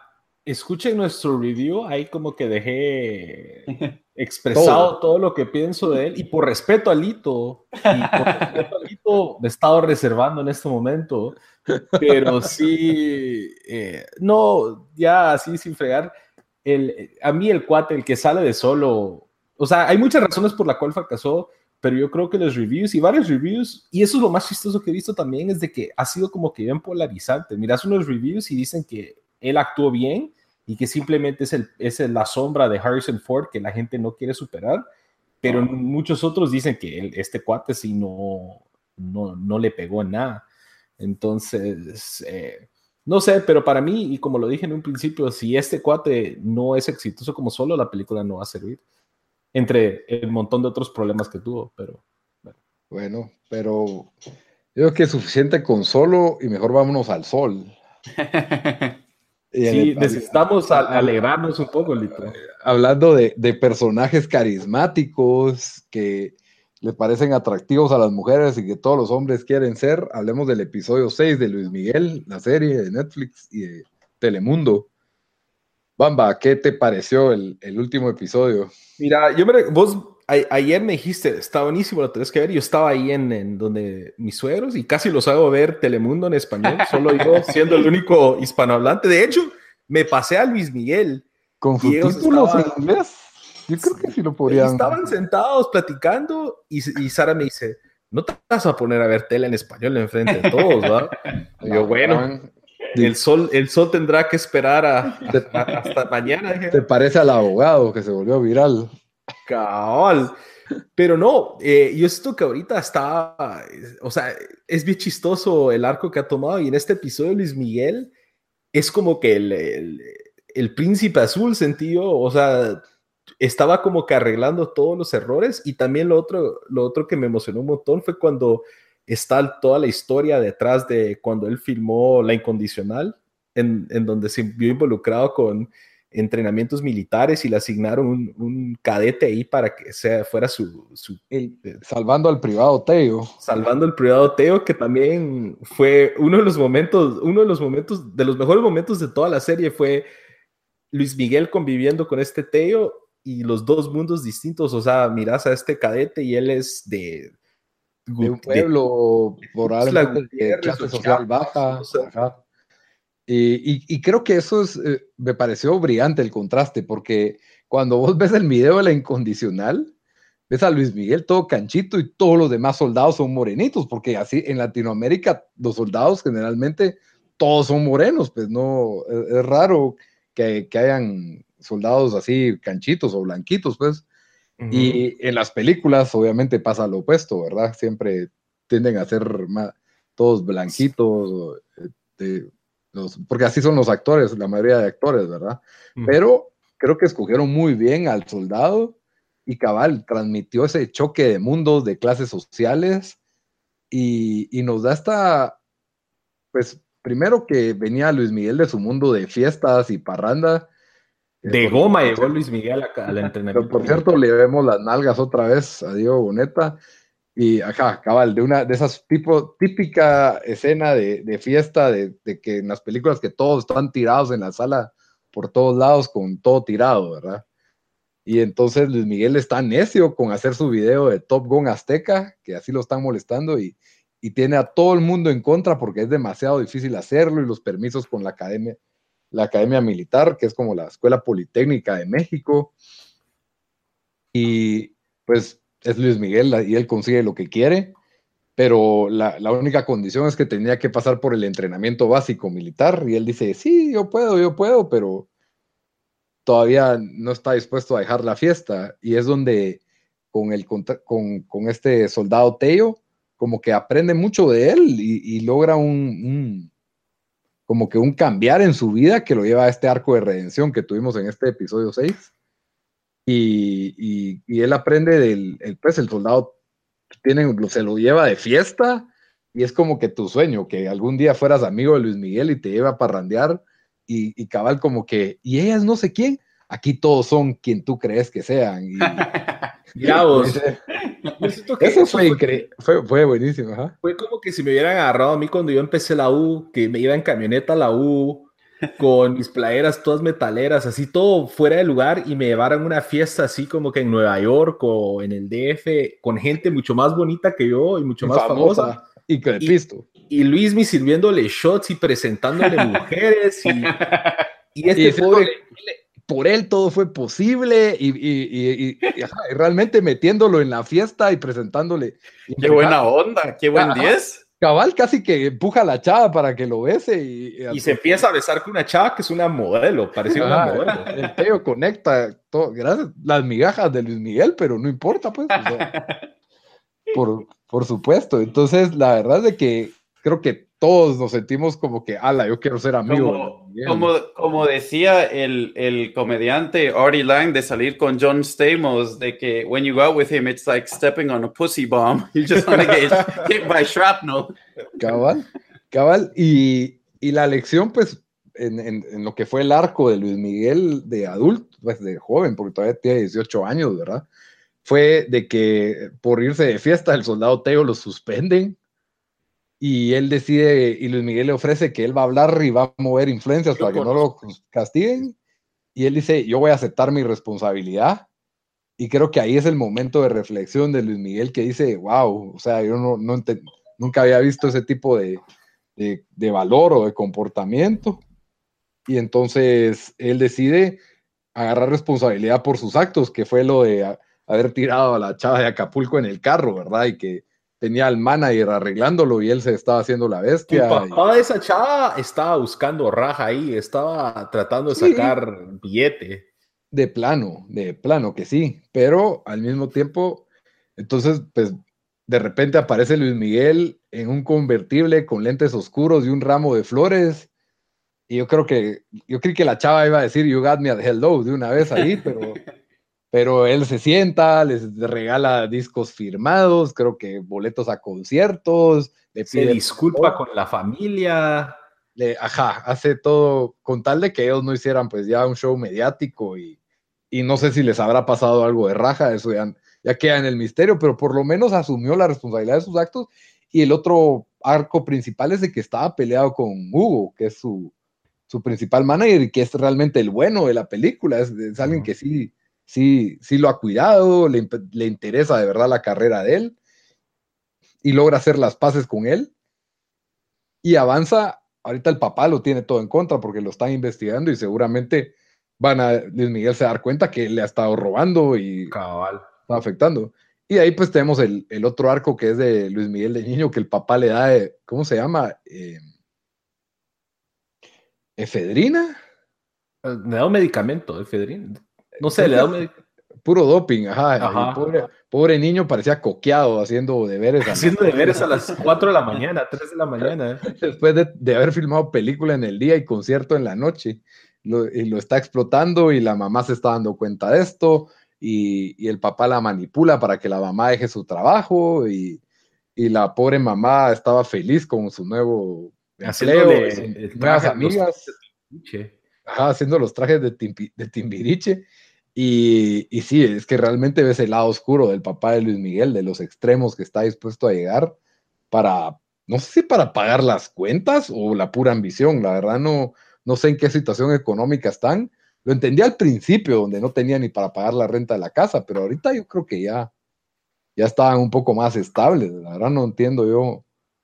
escuchen nuestro review, ahí como que dejé expresado todo. lo que pienso de él y por respeto a Lito, y por respeto a Lito me he estado reservando en este momento, pero sí, eh, no, ya así sin fregar, el, a mí el cuate, el que sale de solo, o sea, hay muchas razones por la cual fracasó, pero yo creo que los reviews y varios reviews, y eso es lo más chistoso que he visto también, es de que ha sido como que bien polarizante. Miras unos reviews y dicen que él actuó bien y que simplemente es, el, es la sombra de Harrison Ford que la gente no quiere superar, pero muchos otros dicen que este cuate sí no, no, no le pegó en nada. Entonces, eh, no sé, pero para mí, y como lo dije en un principio, si este cuate no es exitoso como solo, la película no va a servir entre el montón de otros problemas que tuvo, pero bueno. pero yo creo que es suficiente con solo y mejor vámonos al sol. sí, necesitamos alegrarnos un poco, Lito. Hablando de, de, personajes carismáticos que le parecen atractivos a las mujeres y que todos los hombres quieren ser, hablemos del episodio 6 de Luis Miguel, la serie de Netflix y de Telemundo. Bamba, ¿qué te pareció el, el último episodio? Mira, yo me, vos ayer me dijiste, está buenísimo, lo tenés que ver. Yo estaba ahí en, en, donde mis suegros y casi los hago ver Telemundo en español, solo yo siendo el único hispanohablante. De hecho, me pasé a Luis Miguel. ¿Con subtítulos en inglés? Yo creo que sí lo podrían. Estaban sentados platicando y, y Sara me dice, no te vas a poner a ver tele en español enfrente de todos, ¿verdad? yo, bueno, el sol, el sol tendrá que esperar hasta mañana. Te parece al abogado que se volvió viral. Cabal. Pero no, eh, yo siento que ahorita está, o sea, es bien chistoso el arco que ha tomado y en este episodio Luis Miguel es como que el, el príncipe azul sentido, o sea, estaba como que arreglando todos los errores y también lo otro, lo otro que me emocionó un montón fue cuando está toda la historia detrás de cuando él filmó La Incondicional, en, en donde se vio involucrado con entrenamientos militares y le asignaron un, cadete ahí para que sea, fuera su... Eh, salvando al privado Teo. Salvando al privado Teo, que también fue uno de los momentos, uno de los momentos, de los mejores momentos de toda la serie fue Luis Miguel conviviendo con este Teo y los dos mundos distintos, o sea, miras a este cadete y él es de... De un pueblo, por algo de clase social baja. Y, creo que eso es, eh, me pareció brillante el contraste, porque cuando vos ves el video de la incondicional, ves a Luis Miguel todo canchito y todos los demás soldados son morenitos, porque así en Latinoamérica los soldados generalmente todos son morenos, pues no, es, raro que, que, hayan soldados así canchitos o blanquitos, pues. Y en las películas obviamente pasa lo opuesto, ¿verdad? Siempre tienden a ser más, todos blanquitos, este, porque así son los actores, la mayoría de actores, ¿verdad? Pero creo que escogieron muy bien al soldado y Cabal transmitió ese choque de mundos, de clases sociales y, nos da esta, pues primero que venía Luis Miguel de su mundo de fiestas y parranda. De goma llegó Luis Miguel al entrenamiento. Por cierto, le vemos las nalgas otra vez a Diego Boneta. Y ajá, cabal, de una de esas tipo, típica escena de, fiesta de, que en las películas que todos están tirados en la sala por todos lados con todo tirado, ¿verdad? Y entonces Luis Miguel está necio con hacer su video de Top Gun Azteca, que así lo están molestando y, y tiene a todo el mundo en contra porque es demasiado difícil hacerlo y los permisos con la academia, la academia militar, que es como la Escuela Politécnica de México. Y pues es Luis Miguel y él consigue lo que quiere, pero la, única condición es que tenía que pasar por el entrenamiento básico militar y él dice, sí, yo puedo, yo puedo, pero todavía no está dispuesto a dejar la fiesta y es donde con, el, con, este soldado Teo, como que aprende mucho de él y, logra un, como que un cambiar en su vida que lo lleva a este arco de redención que tuvimos en este episodio 6 y, y, él aprende del, el, pues el soldado tiene, se lo lleva de fiesta y es como que tu sueño, que algún día fueras amigo de Luis Miguel y te lleva a parrandear y, y cabal como que, y ellas no sé quién, aquí todos son quien tú crees que sean. Y, Eso fue, increíble, fue, fue, buenísimo. Fue como que si me hubieran agarrado a mí cuando yo empecé la U, que me iba en camioneta a la U, con mis playeras todas metaleras, así todo fuera de lugar y me llevaran una fiesta así como que en Nueva York o en el DF con gente mucho más bonita que yo y mucho más famosa. Y que pisto. Y Luis me sirviéndole shots y presentándole mujeres y, y este pobre... por él todo fue posible y, y, y, realmente metiéndolo en la fiesta y presentándole. Qué buena onda, qué buen 10. Cabal casi que empuja a la chava para que lo bese y, y, se empieza a besar con una chava que es una modelo, parecía una modelo. El Teo conecta todo, gracias, las migajas de Luis Miguel, pero no importa, pues. por, por supuesto. Entonces, la verdad es de que creo que todos nos sentimos como que, ala, yo quiero ser amigo. Como, como, decía el, el, comediante Artie Lang de salir con John Stamos, de que when you go out with him, it's like stepping on a pussy bomb. You just want to get hit by shrapnel. Cabal, cabal. Y, y la lección, pues, en, en, en, lo que fue el arco de Luis Miguel de adulto, pues de joven, porque todavía tiene 18 años, ¿verdad? Fue de que por irse de fiesta, el soldado Teo lo suspenden y él decide, y Luis Miguel le ofrece que él va a hablar y va a mover influencias para que no lo castiguen, y él dice, yo voy a aceptar mi responsabilidad, y creo que ahí es el momento de reflexión de Luis Miguel que dice, wow, o sea, yo no, no nunca había visto ese tipo de, de, valor o de comportamiento, y entonces él decide agarrar responsabilidad por sus actos, que fue lo de haber tirado a la chava de Acapulco en el carro, ¿verdad? Y que tenía al manager arreglándolo y él se estaba haciendo la bestia. Papá de esa chava estaba buscando raja ahí, estaba tratando de sacar billete. De plano, de plano que sí, pero al mismo tiempo, entonces, pues de repente aparece Luis Miguel en un convertible con lentes oscuros y un ramo de flores Y yo creo que, yo creí que la chava iba a decir, you got me at hello de una vez ahí, pero, pero él se sienta, les regala discos firmados, creo que boletos a conciertos. Le pide se disculpa con la familia. Le, ajá, hace todo con tal de que ellos no hicieran pues ya un show mediático y, y no sé si les habrá pasado algo de raja, eso ya, ya queda en el misterio, pero por lo menos asumió la responsabilidad de sus actos. Y el otro arco principal es de que estaba peleado con Hugo, que es su, su principal manager y que es realmente el bueno de la película. Es, alguien que sí, sí, sí lo ha cuidado, le, le, interesa de verdad la carrera de él y logra hacer las paces con él. Y avanza, ahorita el papá lo tiene todo en contra porque lo están investigando y seguramente van a Luis Miguel se dar cuenta que le ha estado robando y Cabal. está afectando. Y ahí pues tenemos el, el, otro arco que es de Luis Miguel de Niño, que el papá le da, de, ¿cómo se llama? Eh, ¿Efedrina? Le da un medicamento, efedrina. No sé, le da un. Puro doping, ajá. Pobre, niño parecía coqueado haciendo deberes. Haciendo deberes a las 4 de la mañana, 3 de la mañana. Después de, haber filmado película en el día y concierto en la noche. y lo está explotando y la mamá se está dando cuenta de esto y, y el papá la manipula para que la mamá deje su trabajo y, y la pobre mamá estaba feliz con su nuevo empleo, nuevas amigas, haciendo los trajes de, de Timbiriche. Y, sí, es que realmente ves el lado oscuro del papá de Luis Miguel, de los extremos que está dispuesto a llegar para, no sé si para pagar las cuentas o la pura ambición, la verdad no, no sé en qué situación económica están. Lo entendí al principio, donde no tenía ni para pagar la renta de la casa, pero ahorita yo creo que ya, ya estaban un poco más estables, la verdad no entiendo yo.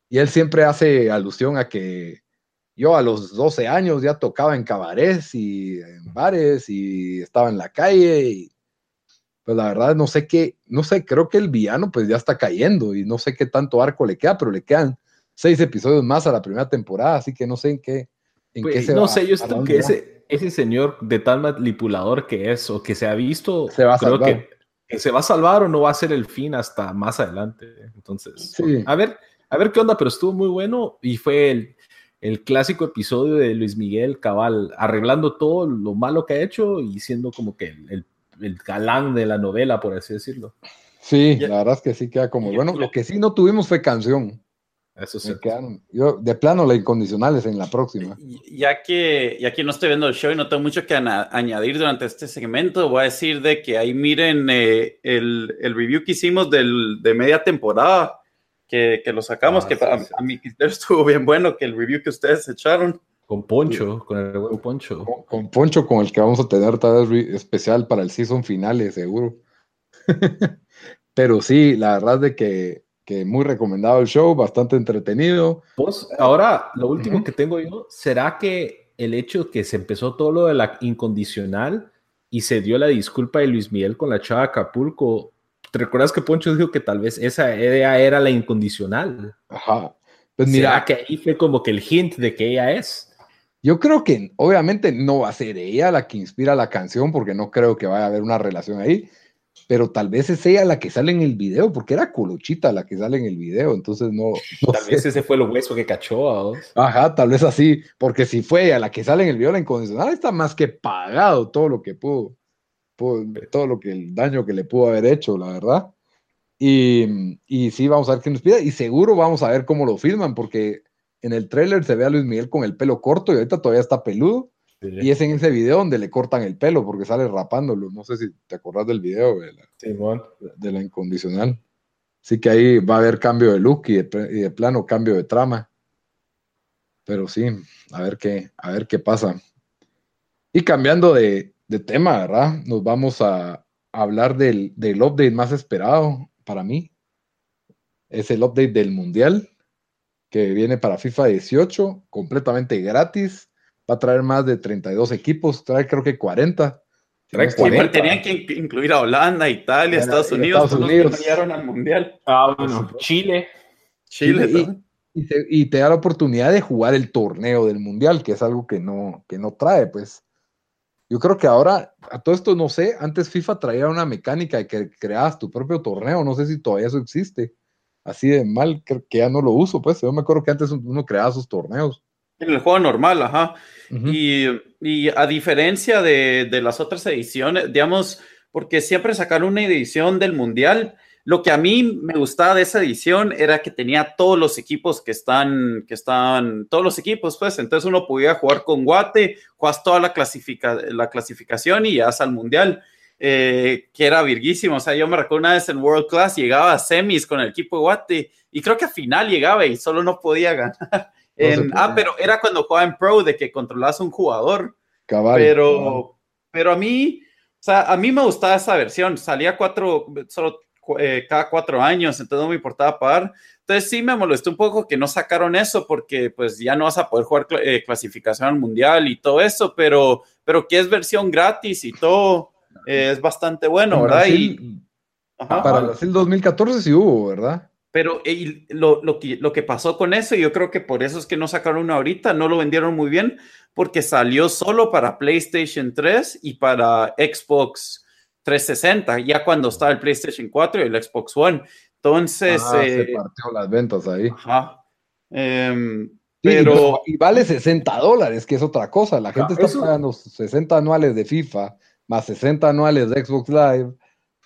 Y él siempre hace alusión a que yo a los 12 años ya tocaba en cabarets y en bares y estaba en la calle y pues la verdad no sé qué, no sé, creo que el villano pues ya está cayendo y no sé qué tanto arco le queda, pero le quedan seis episodios más a la primera temporada, así que no sé en qué, en qué se No sé, yo estoy que ese, ese señor de tal manipulador que es o que se ha visto, se va a creo que, que, se va a salvar o no va a ser el fin hasta más adelante. Entonces, a ver, a ver qué onda, pero estuvo muy bueno y fue el, el clásico episodio de Luis Miguel Cabal, arreglando todo lo malo que ha hecho y siendo como que el, el, galán de la novela, por así decirlo. Sí, la verdad es que sí queda como bueno. Lo que sí no tuvimos fue canción. Eso sí. yo, de plano, la incondicional es en la próxima. Ya que, ya que no estoy viendo el show y no tengo mucho que añadir durante este segmento, voy a decir de que ahí miren eh, el, el, review que hicimos del, de media temporada que, lo sacamos, ah, que a, mi estuvo bien bueno, que el review que ustedes echaron. Con Poncho, con el huevo Poncho. Con, Poncho, con el que vamos a tener tal vez especial para el season finale, seguro. Pero sí, la verdad de que, que, muy recomendado el show, bastante entretenido. Pues ahora, lo último que tengo yo, ¿será que el hecho que se empezó todo lo de la incondicional y se dio la disculpa de Luis Miguel con la chava Acapulco ¿Te recuerdas que Poncho dijo que tal vez esa idea era la incondicional? Ajá. Pues mira, que ahí fue como que el hint de que ella es. Yo creo que obviamente no va a ser ella la que inspira la canción, porque no creo que vaya a haber una relación ahí, pero tal vez es ella la que sale en el video, porque era Colochita la que sale en el video, entonces no. tal vez ese fue el hueso que cachó a vos. Ajá, tal vez así, porque si fue ella la que sale en el video, la incondicional está más que pagado todo lo que pudo todo lo que el daño que le pudo haber hecho, la verdad. Y, y sí, vamos a ver qué nos pide. Y seguro vamos a ver cómo lo filman, porque en el tráiler se ve a Luis Miguel con el pelo corto y ahorita todavía está peludo. Y es en ese video donde le cortan el pelo porque sale rapándolo. No sé si te acordás del video de la, de la incondicional. Así que ahí va a haber cambio de look y de, y de, plano cambio de trama. Pero sí, a ver qué, a ver qué pasa. Y cambiando de, de tema, ¿verdad? Nos vamos a hablar del, del update más esperado para mí. Es el update del Mundial que viene para FIFA 18, completamente gratis. Va a traer más de 32 equipos, trae creo que 40. Trae tenían que incluir a Holanda, Italia, Estados Unidos, Estados Unidos. que al Mundial. Ah, bueno, Chile. Chile, y, te, y, te, da la oportunidad de jugar el torneo del Mundial, que es algo que no, que no trae, pues. Yo creo que ahora, a todo esto no sé, antes FIFA traía una mecánica de que creabas tu propio torneo, no sé si todavía eso existe. Así de mal que, ya no lo uso, pues yo me acuerdo que antes uno creaba sus torneos. En el juego normal, ajá. y, y, a diferencia de, de, las otras ediciones, digamos, porque siempre sacaron una edición del Mundial, lo que a mí me gustaba de esa edición era que tenía todos los equipos que están, que están, todos los equipos, pues, entonces uno podía jugar con Guate, juegas toda la, clasifica, la clasificación y ya al Mundial. Eh, que era virguísimo. O sea, yo me recuerdo una vez en World Class, llegaba a semis con el equipo de Guate y creo que a final llegaba y solo no podía ganar. ah, pero era cuando jugaba en Pro de que controlabas un jugador. Pero, pero a mí, o sea, a mí me gustaba esa versión. Salía cuatro, solo eh, cada cuatro años, entonces no me importaba pagar. Entonces sí me molestó un poco que no sacaron eso porque pues ya no vas a poder jugar eh, clasificación al mundial y todo eso, pero, pero que es versión gratis y todo eh, es bastante bueno, ¿verdad? y, para Brasil 2014 sí hubo, ¿verdad? Pero lo, lo, que, lo que pasó con eso, yo creo que por eso es que no sacaron una ahorita, no lo vendieron muy bien, porque salió solo para PlayStation 3 y para Xbox 360, ya cuando estaba el PlayStation 4 y el Xbox One. Entonces. Ah, se eh, partió las ventas ahí. Ajá. Em, pero. Y, vale 60 dólares, que es otra cosa. La gente está pagando 60 anuales de FIFA, más 60 anuales de Xbox Live,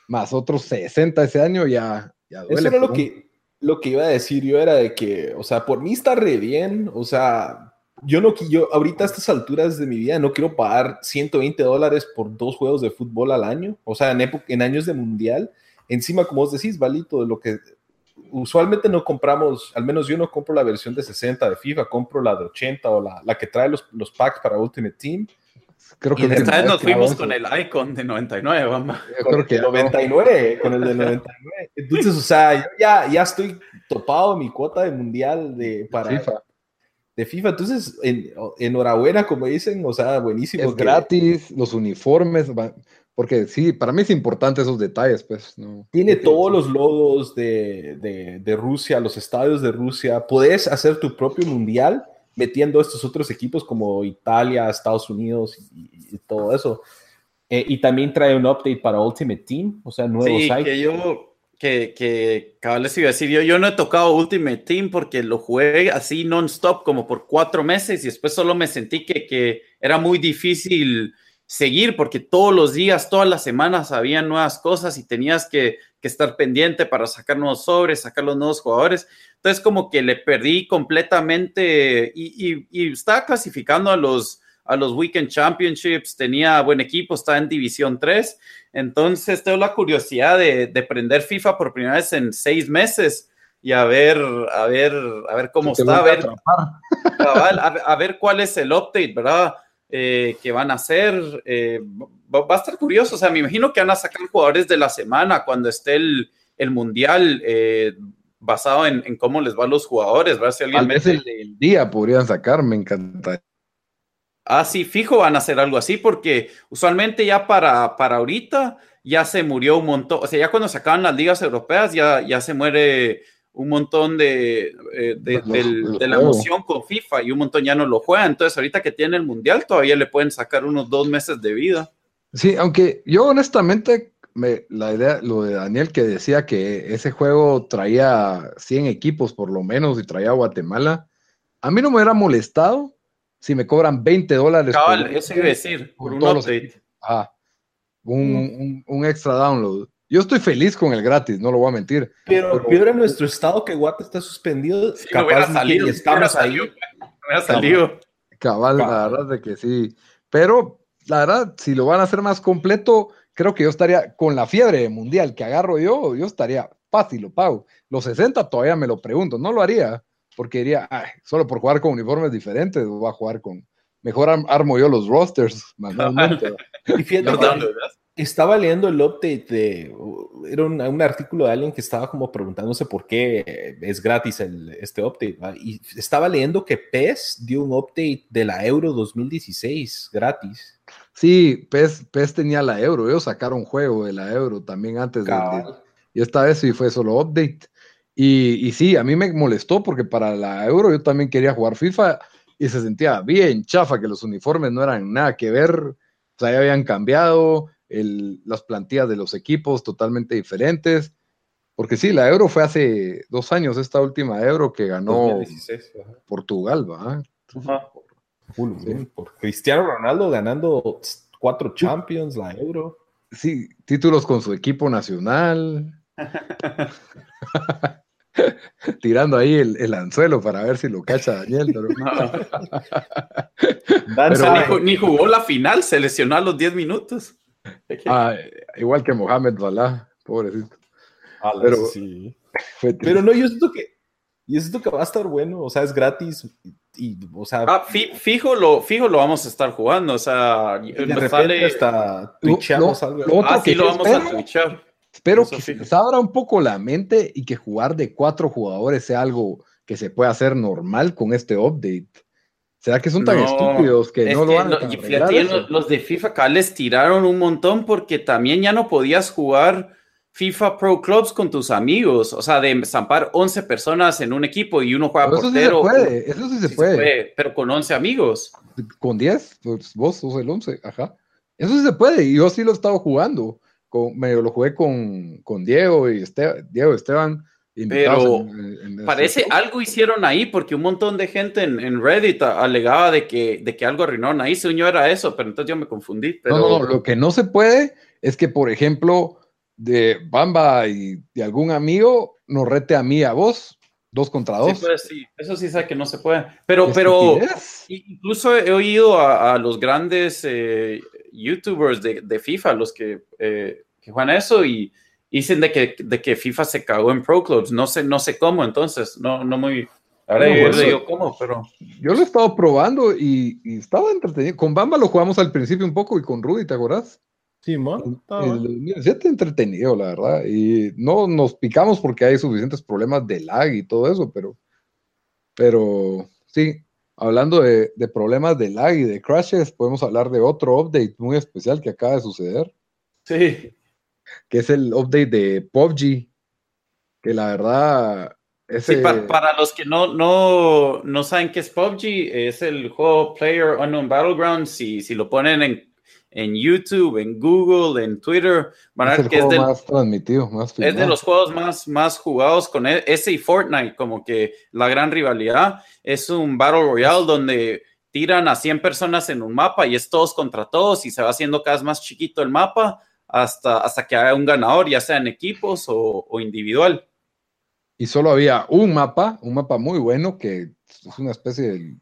más otros 60 ese año, ya. ya duele Eso era lo que, lo que iba a decir yo, era de que, o sea, por mí está re bien, o sea, yo no yo ahorita a estas alturas de mi vida no quiero pagar 120 dólares por dos juegos de fútbol al año, o sea, en, en años de mundial. Encima, como vos decís, Valito, de lo que usualmente no compramos, al menos yo no compro la versión de 60 de FIFA, compro la de 80 o la, la que trae los, los packs para Ultimate Team. Creo que esta vez nos fuimos con el Icon de 99, vamos. creo que 99, con el de 99. Entonces, o sea, yo ya, ya estoy topado mi cuota de mundial de, para, FIFA de FIFA. Entonces, enhorabuena, como dicen, o sea, buenísimo. Es gratis, los uniformes, porque sí, para mí es importante esos detalles, pues. Tiene todos los logos de, de, Rusia, los estadios de Rusia. Puedes hacer tu propio mundial metiendo estos otros equipos como Italia, Estados Unidos y, todo eso. Eh, y también trae un update para Ultimate Team, o sea, nuevos sí, que yo que, que cabal iba a decir, yo, yo no he tocado Ultimate Team porque lo jugué así non-stop como por cuatro meses y después solo me sentí que, que era muy difícil seguir porque todos los días, todas las semanas había nuevas cosas y tenías que, que, estar pendiente para sacar nuevos sobres, sacar los nuevos jugadores. Entonces como que le perdí completamente y, y estaba clasificando a los, a los Weekend Championships, tenía buen equipo, estaba en División 3. Entonces tengo la curiosidad de, de prender FIFA por primera vez en seis meses y a ver, a ver, a ver cómo está, a ver, a, ver cuál es el update, ¿verdad? Eh, que van a hacer. Eh, va, a estar curioso, o sea, me imagino que van a sacar jugadores de la semana cuando esté el, el mundial. Eh, basado en, en, cómo les va a los jugadores, ¿verdad? Si alguien el, día podrían sacar, me encanta Ah, sí, fijo, van a hacer algo así, porque usualmente ya para, para ahorita ya se murió un montón, o sea, ya cuando se acaban las ligas europeas ya, ya se muere un montón de, eh, de, la emoción con FIFA y un montón ya no lo juegan. Entonces, ahorita que tiene el Mundial, todavía le pueden sacar unos dos meses de vida. Sí, aunque yo honestamente, me, la idea, lo de Daniel que decía que ese juego traía 100 equipos por lo menos y traía a Guatemala, a mí no me hubiera molestado si me cobran 20 dólares. Cabal, eso iba a decir, por un update. Ah, un, un, extra download. Yo estoy feliz con el gratis, no lo voy a mentir. Pero, peor en nuestro estado que Guate está suspendido, sí, capaz salido, estamos ahí. Me salido. Cabal, la verdad de que sí. Pero la verdad, si lo van a hacer más completo, creo que yo estaría con la fiebre mundial que agarro yo, yo estaría fácil, lo pago. Los 60 todavía me lo pregunto, no lo haría porque diría, solo por jugar con uniformes diferentes, voy a jugar con. Mejor armo yo los rosters manualmente. y fíjate, estaba leyendo el update de. Era un, artículo de alguien que estaba como preguntándose por qué es gratis el, este update. Y estaba leyendo que PES dio un update de la Euro 2016 gratis. Sí, PES, PES tenía la Euro. Ellos sacaron juego de la Euro también antes de, Y esta vez sí fue solo update. Y, sí, a mí me molestó porque para la Euro yo también quería jugar FIFA y se sentía bien chafa que los uniformes no eran nada que ver, o sea, ya habían cambiado las plantillas de los equipos totalmente diferentes. Porque sí, la Euro fue hace dos años, esta última Euro que ganó Portugal, ¿va? Por Cristiano Ronaldo ganando cuatro Champions, la Euro. Sí, títulos con su equipo nacional. Tirando ahí el, anzuelo para ver si lo cacha Daniel. ni, jugó la final, se lesionó a los 10 minutos. Ah, igual que Mohamed Salah, pobrecito. pero, pero no, yo siento que yo siento que va a estar bueno, o sea, es gratis y, o sea, ah, fijo lo fijo lo vamos a estar jugando, o sea, de sale hasta twitchamos algo. ah, sí, lo vamos a twitchar. Espero que se les abra un poco la mente y que jugar de cuatro jugadores sea algo que se pueda hacer normal con este update. ¿Será que son tan estúpidos que no lo van a los, los, de FIFA acá les tiraron un montón porque también ya no podías jugar FIFA Pro Clubs con tus amigos, o sea, de zampar 11 personas en un equipo y uno juega portero. Eso sí se puede, eso sí se, puede. Pero con 11 amigos. Con 10, pues vos sos el 11, ajá. Eso sí se puede, y yo sí lo he estado jugando. Con, medio lo jugué con, con Diego y Diego Esteban. Pero parece algo hicieron ahí porque un montón de gente en, Reddit alegaba de que, de que algo arruinaron ahí. Según yo era eso, pero entonces yo me confundí. Pero... No, no, lo que no se puede es que, por ejemplo, de Bamba y de algún amigo nos rete a mí, a vos, dos contra dos. Sí, pues, sí. eso sí sabe que no se puede. Pero, pero incluso he oído a, los grandes eh, youtubers de, FIFA, los que, eh, que juegan eso y dicen de que, de que FIFA se cagó en Pro Clubs. No sé, no sé cómo, entonces, no, no muy... Ahora yo digo cómo, pero... Yo lo he estado probando y, y, estaba entretenido. Con Bamba lo jugamos al principio un poco y con Rudy, ¿te acordás? Sí, man. El entretenido, la verdad. Y no nos picamos porque hay suficientes problemas de lag y todo eso, pero, pero sí, hablando de, de, problemas de lag y de crashes, podemos hablar de otro update muy especial que acaba de suceder. Sí. Que es el update de PUBG, que la verdad... Sí, para, los que no, no, no saben qué es PUBG, es el juego Player Unknown Battlegrounds. Si, si lo ponen en en YouTube, en Google, en Twitter. Van que es, más transmitido, más es de los juegos más, más jugados con e, ese y Fortnite, como que la gran rivalidad. Es un Battle Royale donde tiran a 100 personas en un mapa y es todos contra todos y se va haciendo cada vez más chiquito el mapa hasta, hasta que haya un ganador, ya sea en equipos o, individual. Y solo había un mapa, un mapa muy bueno que es una especie de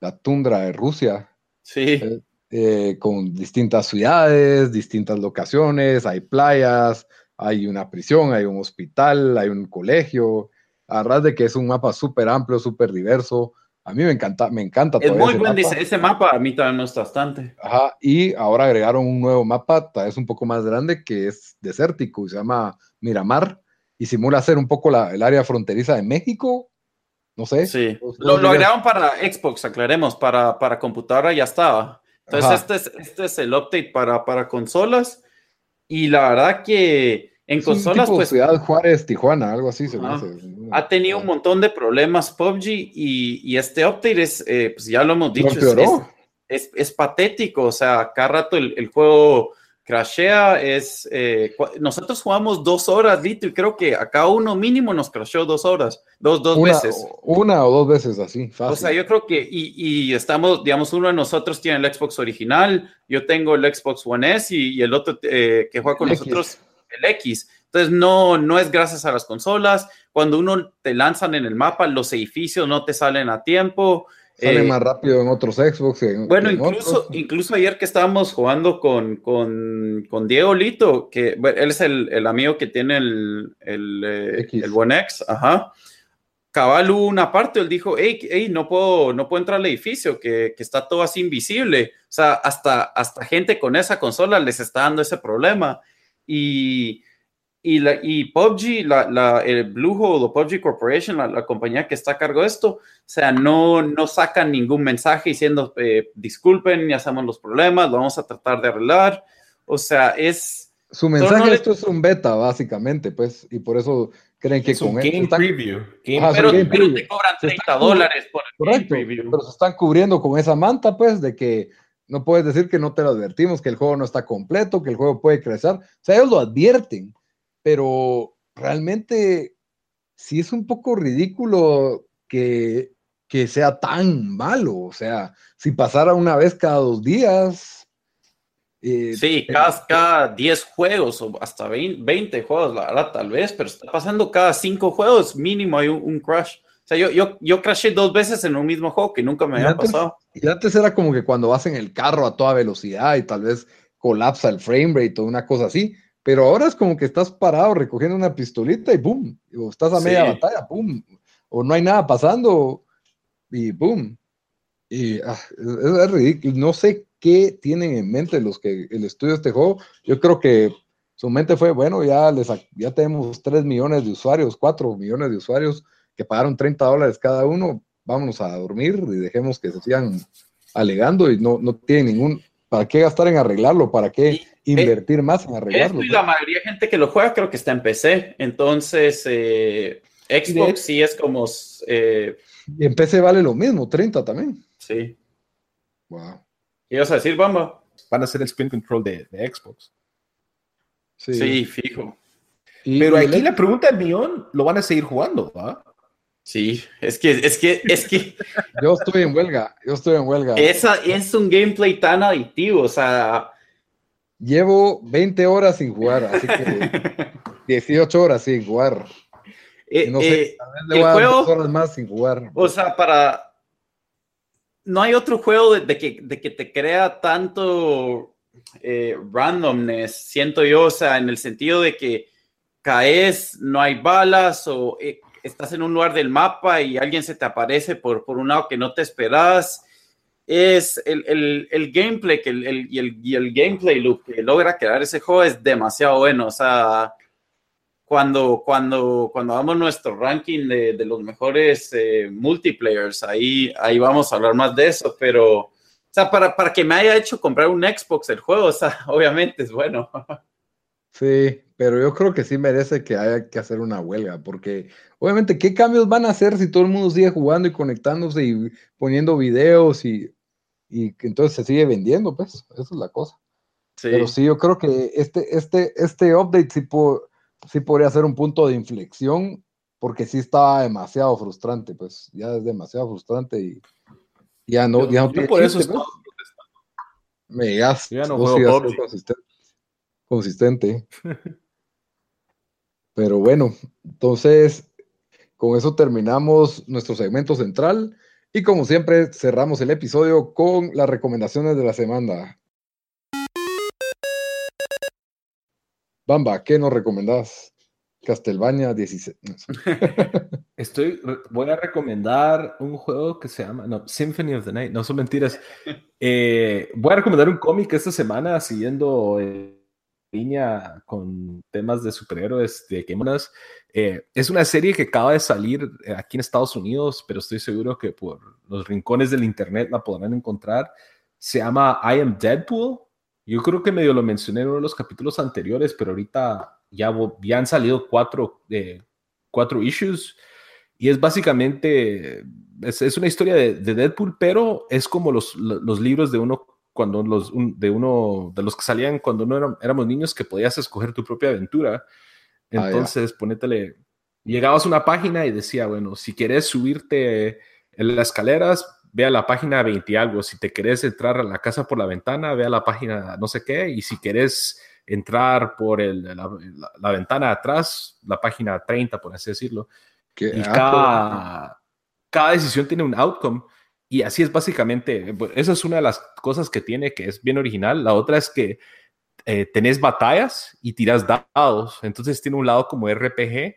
la tundra de Rusia. Sí. Eh, con distintas ciudades, distintas locaciones, hay playas, hay una prisión, hay un hospital, hay un colegio. A de que es un mapa súper amplio, súper diverso. A mí me encanta, me encanta. Es muy buen ese, ese mapa, a mí también me gusta bastante. Ajá, y ahora agregaron un nuevo mapa, tal vez un poco más grande, que es desértico y se llama Miramar y simula ser un poco la, el área fronteriza de México. No sé. Sí, lo, agregaron para Xbox, aclaremos, para, para computadora ya estaba. Entonces, este es, este es, el update para, para consolas. Y la verdad que en consolas, pues. Ciudad Juárez, Tijuana, algo así se Ha tenido un montón de problemas PUBG y, y este update es, eh, pues ya lo hemos dicho, es, es, patético. O sea, cada rato el, el juego crashea es, eh, nosotros jugamos dos horas, Lito, y creo que a cada uno mínimo nos crasheó dos horas, dos, dos veces. Una o dos veces así, fácil. O sea, yo creo que, y, y, estamos, digamos, uno de nosotros tiene el Xbox original, yo tengo el Xbox One S y, el otro eh, que juega con nosotros, el X. Entonces, no, no es gracias a las consolas. Cuando uno te lanzan en el mapa, los edificios no te salen a tiempo. Sale eh, más rápido en otros Xbox. bueno, incluso, incluso ayer que estábamos jugando con, con, con Diego Lito, que él es el, el, amigo que tiene el, el, eh, el One X, ajá. Cabal hubo una parte, él dijo, hey, hey, no puedo, no puedo entrar al edificio, que, que, está todo así invisible. O sea, hasta, hasta gente con esa consola les está dando ese problema. Y, y, la, y PUBG, la, la, el Bluehole o PUBG Corporation, la, compañía que está a cargo de esto, o sea, no, no sacan ningún mensaje diciendo eh, disculpen, ya sabemos los problemas, lo vamos a tratar de arreglar. O sea, es. Su mensaje, esto es un beta, básicamente, pues, y por eso creen que es con un game preview. pero, te cobran 30 dólares por el correcto, preview. Pero se están cubriendo con esa manta, pues, de que no puedes decir que no te lo advertimos, que el juego no está completo, que el juego puede crecer. O sea, ellos lo advierten pero realmente sí es un poco ridículo que que sea tan malo. O sea, si pasara una vez cada dos días. Eh, sí, cada, 10 juegos o hasta 20, juegos, la verdad, tal vez, pero está pasando cada 5 juegos, mínimo hay un, crash. O sea, yo, yo, yo crashé dos veces en un mismo juego que nunca me había pasado. Y antes era como que cuando vas en el carro a toda velocidad y tal vez colapsa el frame rate o una cosa así. Pero ahora es como que estás parado recogiendo una pistolita y boom, o estás a media batalla, boom, o no hay nada pasando y boom. Y ah, es, ridículo. No sé qué tienen en mente los que el estudio este juego. Yo creo que su mente fue, bueno, ya, les, ya tenemos 3 millones de usuarios, 4 millones de usuarios que pagaron 30 dólares cada uno. Vámonos a dormir y dejemos que se sigan alegando y no, no tiene ningún ¿Para qué gastar en arreglarlo? ¿Para qué eh, invertir más en arreglarlo? la mayoría de gente que lo juega creo que está en PC. Entonces, eh, Xbox sí es como... Eh, y en PC vale lo mismo, 30 también. Sí. Wow. ¿Qué ibas a decir, Bamba? Van a ser el spin control de, Xbox. Sí, fijo. Pero aquí la pregunta del millón, lo van a seguir jugando, ¿va? Sí, es que, es que, es que. Yo estoy en huelga, yo estoy en huelga. Esa, es un gameplay tan adictivo, o sea. Llevo 20 horas sin jugar, así que 18 horas sin jugar. Eh, no sé, eh, el juego, horas más sin jugar. O sea, para. No hay otro juego de, que, de que te crea tanto eh, randomness, siento yo, o sea, en el sentido de que caes, no hay balas o estás en un lugar del mapa y alguien se te aparece por, por un lado que no te esperas. Es el, el, gameplay que el, y, el, y el gameplay loop que logra crear ese juego es demasiado bueno. O sea, cuando, cuando, cuando hagamos nuestro ranking de, de los mejores eh, multiplayers, ahí, ahí vamos a hablar más de eso, pero, o sea, para, para que me haya hecho comprar un Xbox el juego, o sea, obviamente es bueno. Sí, pero yo creo que sí merece que haya que hacer una huelga, porque obviamente, ¿qué cambios van a hacer si todo el mundo sigue jugando y conectándose y poniendo videos y, y entonces se sigue vendiendo? Pues, esa es la cosa. Pero sí, yo creo que este, este, este update sí, sí podría ser un punto de inflexión, porque sí está demasiado frustrante, pues, ya es demasiado frustrante y ya no, ya no por eso pues. Me ya no juego consistente consistente. Pero bueno, entonces con eso terminamos nuestro segmento central y como siempre cerramos el episodio con las recomendaciones de la semana. Bamba, ¿qué nos recomendás? Castlevania 16. Estoy, voy a recomendar un juego que se llama no, Symphony of the Night. No son mentiras. Eh, voy a recomendar un cómic esta semana siguiendo línea con temas de superhéroes, de Kemonas. Eh, es una serie que acaba de salir eh, aquí en Estados Unidos, pero estoy seguro que por los rincones del internet la podrán encontrar. Se llama I Am Deadpool. Yo creo que medio lo mencioné en uno de los capítulos anteriores, pero ahorita ya, ya han salido cuatro, eh, cuatro issues. Y es básicamente, es, es una historia de, de, Deadpool, pero es como los, los libros de uno cuando los, de uno de los que salían cuando no éramos niños que podías escoger tu propia aventura. Ah, Entonces, ponétele, llegabas a una página y decía, bueno, si quieres subirte en las escaleras, ve a la página 20 y algo. Si te querés entrar a la casa por la ventana, ve a la página no sé qué. Y si quieres entrar por el, la, ventana atrás, la página 30, por así decirlo. y cada, cada decisión tiene un outcome. Y así es básicamente, esa es una de las cosas que tiene que es bien original. La otra es que eh, tenés batallas y tiras dados. Entonces tiene un lado como RPG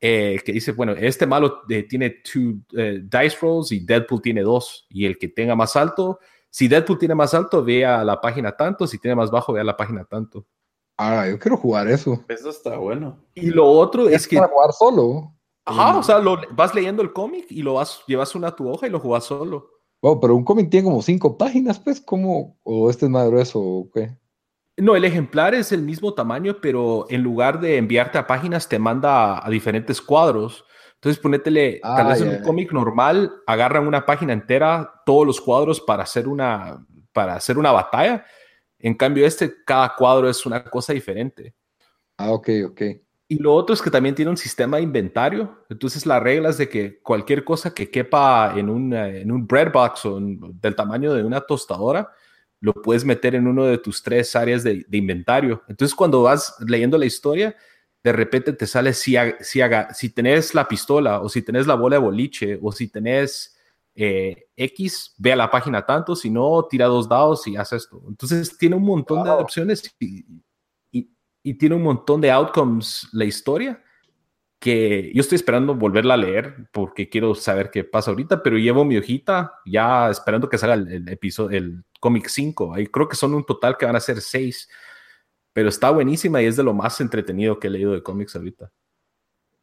eh, que dice, bueno, este malo eh, tiene two dice rolls y Deadpool tiene dos. Y el que tenga más alto, si Deadpool tiene más alto, ve a la página tanto. Si tiene más bajo, ve a la página tanto. Ah, yo quiero jugar eso. Eso está bueno. Y lo otro es, es que... Para jugar solo. Ajá, o sea, lo, vas leyendo el cómic y lo vas, llevas una a tu hoja y lo jugas solo. Wow, pero un cómic tiene como cinco páginas, pues, ¿cómo? ¿O este es más grueso o qué? No, el ejemplar es el mismo tamaño, pero en lugar de enviarte a páginas, te manda a, diferentes cuadros. Entonces, ponétele, tal ah, vez en un cómic normal, agarran una página entera, todos los cuadros para hacer una, para hacer una batalla. En cambio, este, cada cuadro es una cosa diferente. Ah, ok, ok. Y lo otro es que también tiene un sistema de inventario. Entonces, las reglas de que cualquier cosa que quepa en un, en un bread box o del tamaño de una tostadora, lo puedes meter en uno de tus tres áreas de, inventario. Entonces, cuando vas leyendo la historia, de repente te sale si, si, si tenés la pistola o si tenés la bola de boliche o si tenés eh, X, ve a la página tanto, si no, tira dos dados y haz esto. Entonces, tiene un montón de opciones y, y tiene un montón de outcomes la historia que yo estoy esperando volverla a leer porque quiero saber qué pasa ahorita, pero llevo mi hojita ya esperando que salga el, episodio, el cómic 5. Ahí creo que son un total que van a ser 6, pero está buenísima y es de lo más entretenido que he leído de cómics ahorita.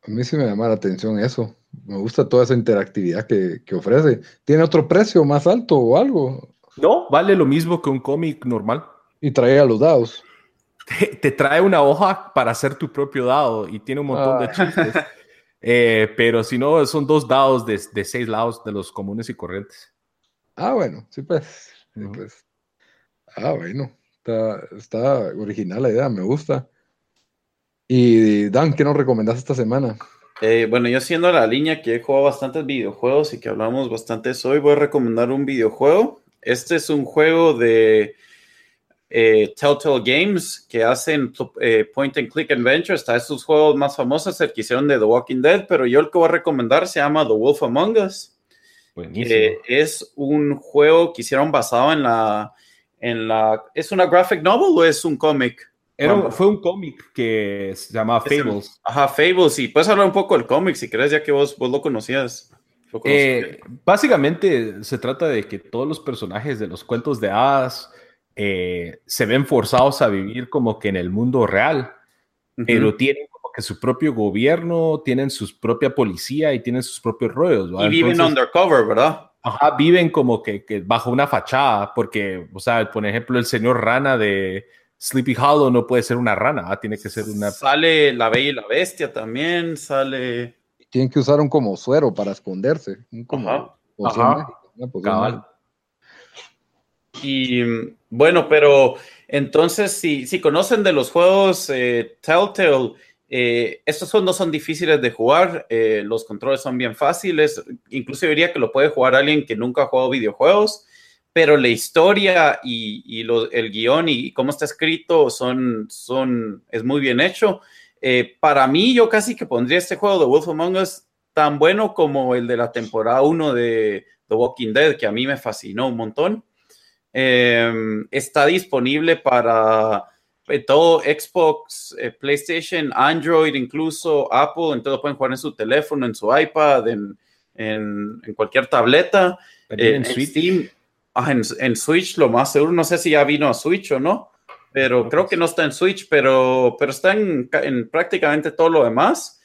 A mí sí me llama la atención eso. Me gusta toda esa interactividad que, que ofrece. ¿Tiene otro precio más alto o algo? No, vale lo mismo que un cómic normal. Y trae a los dados te, trae una hoja para hacer tu propio dado y tiene un montón de ah. chistes. Eh, pero si no, son dos dados de, de, seis lados de los comunes y corrientes. Ah, bueno, sí, pues. pues. Ah, bueno. Está, está, original la idea, me gusta. Y Dan, ¿qué nos recomendás esta semana? Eh, bueno, yo siendo la línea que he jugado bastantes videojuegos y que hablamos bastante hoy, voy a recomendar un videojuego. Este es un juego de eh, Telltale Games que hacen eh, Point and Click Adventure. Está estos juegos más famosos, el que hicieron de The Walking Dead, pero yo el que voy a recomendar se llama The Wolf Among Us. es un juego que hicieron basado en la, en la. ¿Es una graphic novel o es un cómic? fue un cómic que se llamaba Fables. ajá, Fables. Y puedes hablar un poco del cómic si querés, ya que vos, vos lo conocías. Eh, básicamente se trata de que todos los personajes de los cuentos de hadas eh, se ven forzados a vivir como que en el mundo real, pero tienen como que su propio gobierno, tienen su propia policía y tienen sus propios rollos. Y viven undercover, ¿verdad? Ajá, viven como que, bajo una fachada, porque, o sea, por ejemplo, el señor rana de Sleepy Hollow no puede ser una rana, tiene que ser una... Sale la bella y la bestia también, sale... Tienen que usar un como suero para esconderse, un como... Ajá. Ajá. Y bueno, pero entonces, si, si conocen de los juegos eh, Telltale, eh, estos juegos no son difíciles de jugar, eh, los controles son bien fáciles, incluso diría que lo puede jugar alguien que nunca ha jugado videojuegos, pero la historia y, el guion y, cómo está escrito son, son, es muy bien hecho. para mí, yo casi que pondría este juego de Wolf Among Us tan bueno como el de la temporada 1 de The Walking Dead, que a mí me fascinó un montón. Em, está disponible para eh, todo Xbox, eh, PlayStation, Android, incluso Apple. Entonces lo pueden jugar en su teléfono, en su iPad, en, en, cualquier tableta. Eh, en, Steam, ah, en, Switch, lo más seguro. No sé si ya vino a Switch o no, pero creo que no está en Switch, pero, pero está en, prácticamente todo lo demás.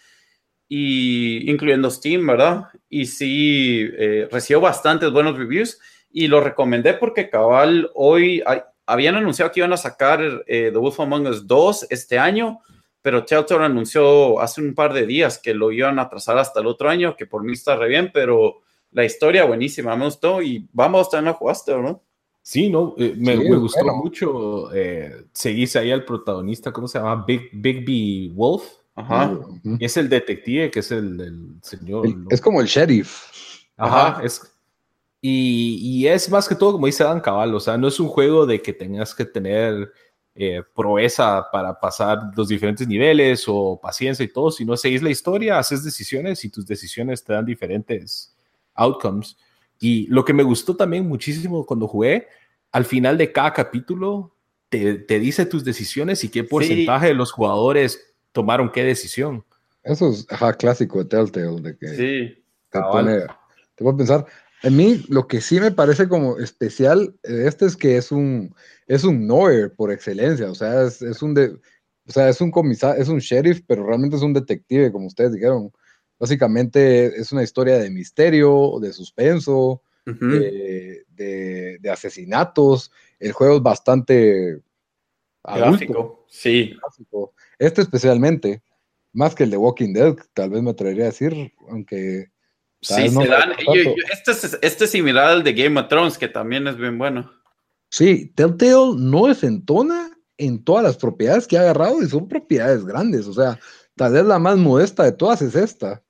Y incluyendo Steam, ¿verdad? Y sí, recibió bastantes buenos reviews y lo recomendé porque cabal hoy habían anunciado que iban a sacar eh, The Wolf Among Us 2 este año, pero Telltale anunció hace un par de días que lo iban a trazar hasta el otro año, que por mí está re bien, pero la historia buenísima, me gustó y vamos, también la jugaste, ¿no? Sí, no, eh, me, gustó mucho. Eh, seguís ahí al protagonista, ¿cómo se llama? Big, Bigby Wolf. Ajá. Es el detective, que es el, señor. es como el sheriff. Ajá, es, y, es más que todo, como dice Dan Cabal, o sea, no es un juego de que tengas que tener eh, proeza para pasar los diferentes niveles o paciencia y todo, sino seguís la historia, haces decisiones y tus decisiones te dan diferentes outcomes. Y lo que me gustó también muchísimo cuando jugué, al final de cada capítulo te, dice tus decisiones y qué porcentaje de los jugadores tomaron qué decisión. Eso es clásico de Telltale, de que sí, te, pone, te pone a pensar, a mí lo que sí me parece como especial de este es que es un, es un Noir por excelencia, o sea, es, un de, o sea, es un comisario, es un sheriff, pero realmente es un detective, como ustedes dijeron. Básicamente es una historia de misterio, de suspenso, de, asesinatos. El juego es bastante gráfico, sí. Este especialmente, más que el de Walking Dead, tal vez me atrevería a decir, aunque Sí, se dan. este, es, este es similar al de Game of Thrones, que también es bien bueno. Sí, Telltale no es entona en todas las propiedades que ha agarrado y son propiedades grandes. O sea, Tal vez la más modesta de todas es esta,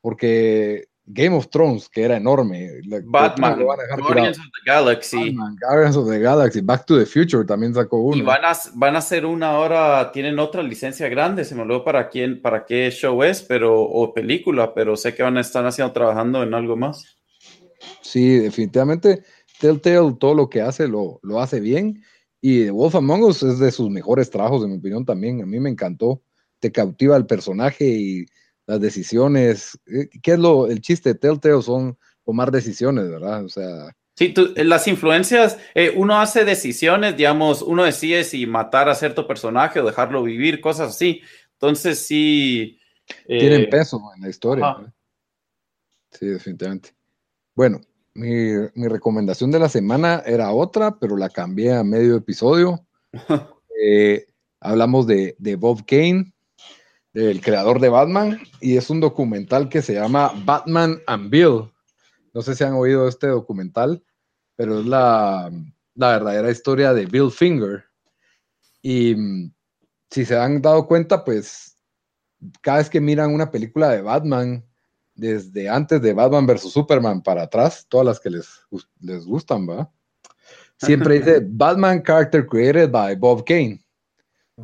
porque Game of Thrones, que era enorme. Batman, Guardians of the Galaxy. Guardians of the Galaxy, Back to the Future también sacó uno. Y van a, van a hacer una hora, tienen otra licencia grande, se me olvidó para quién, para qué show es, pero, o película, pero sé que van a estar haciendo, trabajando en algo más. Sí, definitivamente Telltale todo lo que hace lo, lo hace bien. Y Wolf Among Us es de sus mejores trabajos, en mi opinión, también. A mí me encantó. Te cautiva el personaje y las decisiones. Eh, ¿Qué es lo, el chiste de Telltale? Son tomar decisiones, ¿verdad? O sea. Sí, eh, las influencias, eh, uno hace decisiones, digamos, uno decide si matar a cierto personaje o dejarlo vivir, cosas así. Entonces, sí. Tienen peso en la historia. Sí, definitivamente. Bueno, mi, mi, recomendación de la semana era otra, pero la cambié a medio episodio. hablamos de, de Bob Kane, del creador de Batman, y es un documental que se llama Batman and Bill. No sé si han oído este documental, pero es la, la verdadera historia de Bill Finger. Y mm, si se han dado cuenta, pues cada vez que miran una película de Batman, desde antes de Batman vs. Superman para atrás, todas las que les, les gustan, ¿va? Siempre dice Batman character created by Bob Kane.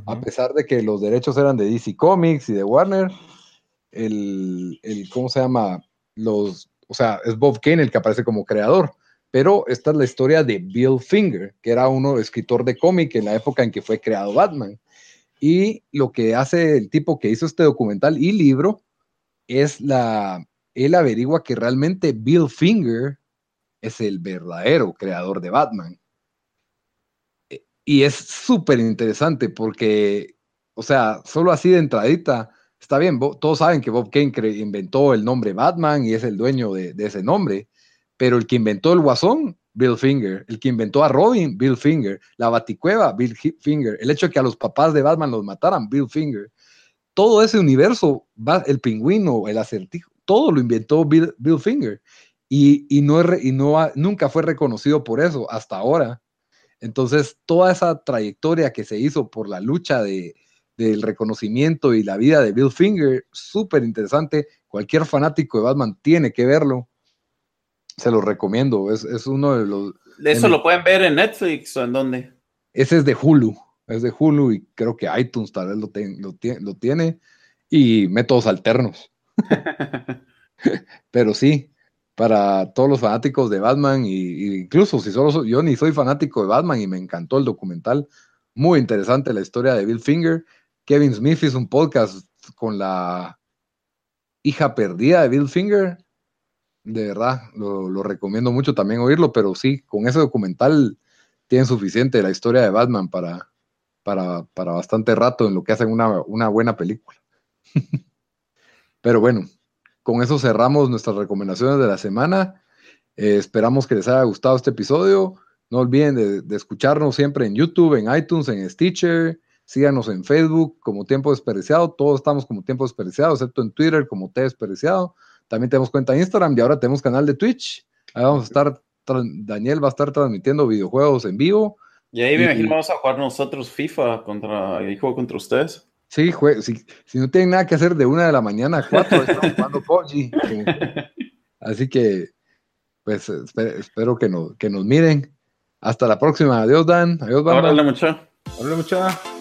A pesar de que los derechos eran de DC Comics y de Warner, el, el, ¿cómo se llama? Los, o sea, es Bob Kane el que aparece como creador. Pero esta es la historia de Bill Finger, que era uno escritor de cómic en la época en que fue creado Batman. Y lo que hace el tipo que hizo este documental y libro es la, él averigua que realmente Bill Finger es el verdadero creador de Batman. Y es súper interesante porque, o sea, solo así de entradita, está bien, todos saben que Bob Kane inventó el nombre Batman y es el dueño de, ese nombre, pero el que inventó el Guasón, Bill Finger, el que inventó a Robin, Bill Finger, la Baticueva, Bill Finger, el hecho de que a los papás de Batman los mataran, Bill Finger, todo ese universo, el pingüino, el acertijo, todo lo inventó Bill, Finger y, no, y no nunca fue reconocido por eso hasta ahora. Entonces, toda esa trayectoria que se hizo por la lucha de, del reconocimiento y la vida de Bill Finger, súper interesante. Cualquier fanático de Batman tiene que verlo. Se lo recomiendo. Es, uno de los. ¿Eso lo pueden ver en Netflix o en dónde? Ese es de Hulu. Es de Hulu y creo que iTunes tal vez lo, lo tiene. Y métodos alternos. Pero sí, para todos los fanáticos de Batman, y, incluso si solo yo ni soy fanático de Batman y me encantó el documental, muy interesante la historia de Bill Finger. Kevin Smith hizo un podcast con la hija perdida de Bill Finger. De verdad, lo, recomiendo mucho también oírlo, pero sí, con ese documental tienen suficiente la historia de Batman para, para, para bastante rato en lo que hacen una, una buena película. pero bueno, con eso cerramos nuestras recomendaciones de la semana. Eh, esperamos que les haya gustado este episodio. No olviden de, escucharnos siempre en YouTube, en iTunes, en Stitcher. Síganos en Facebook como Tiempo Desperdiciado. Todos estamos como Tiempo Desperdiciado, excepto en Twitter como T Desperdiciado. También tenemos cuenta en Instagram y ahora tenemos canal de Twitch. Ahí vamos a estar, Daniel va a estar transmitiendo videojuegos en vivo. Y ahí me imagino vamos a jugar nosotros FIFA contra, y juego contra ustedes. Sí, si, si, no tienen nada que hacer de una de la mañana a cuatro, estamos jugando PUBG. Así que, pues, espero que nos, que nos miren. Hasta la próxima. Adiós, Dan. Adiós, Bamba. Órale, mucha. Órale, mucha.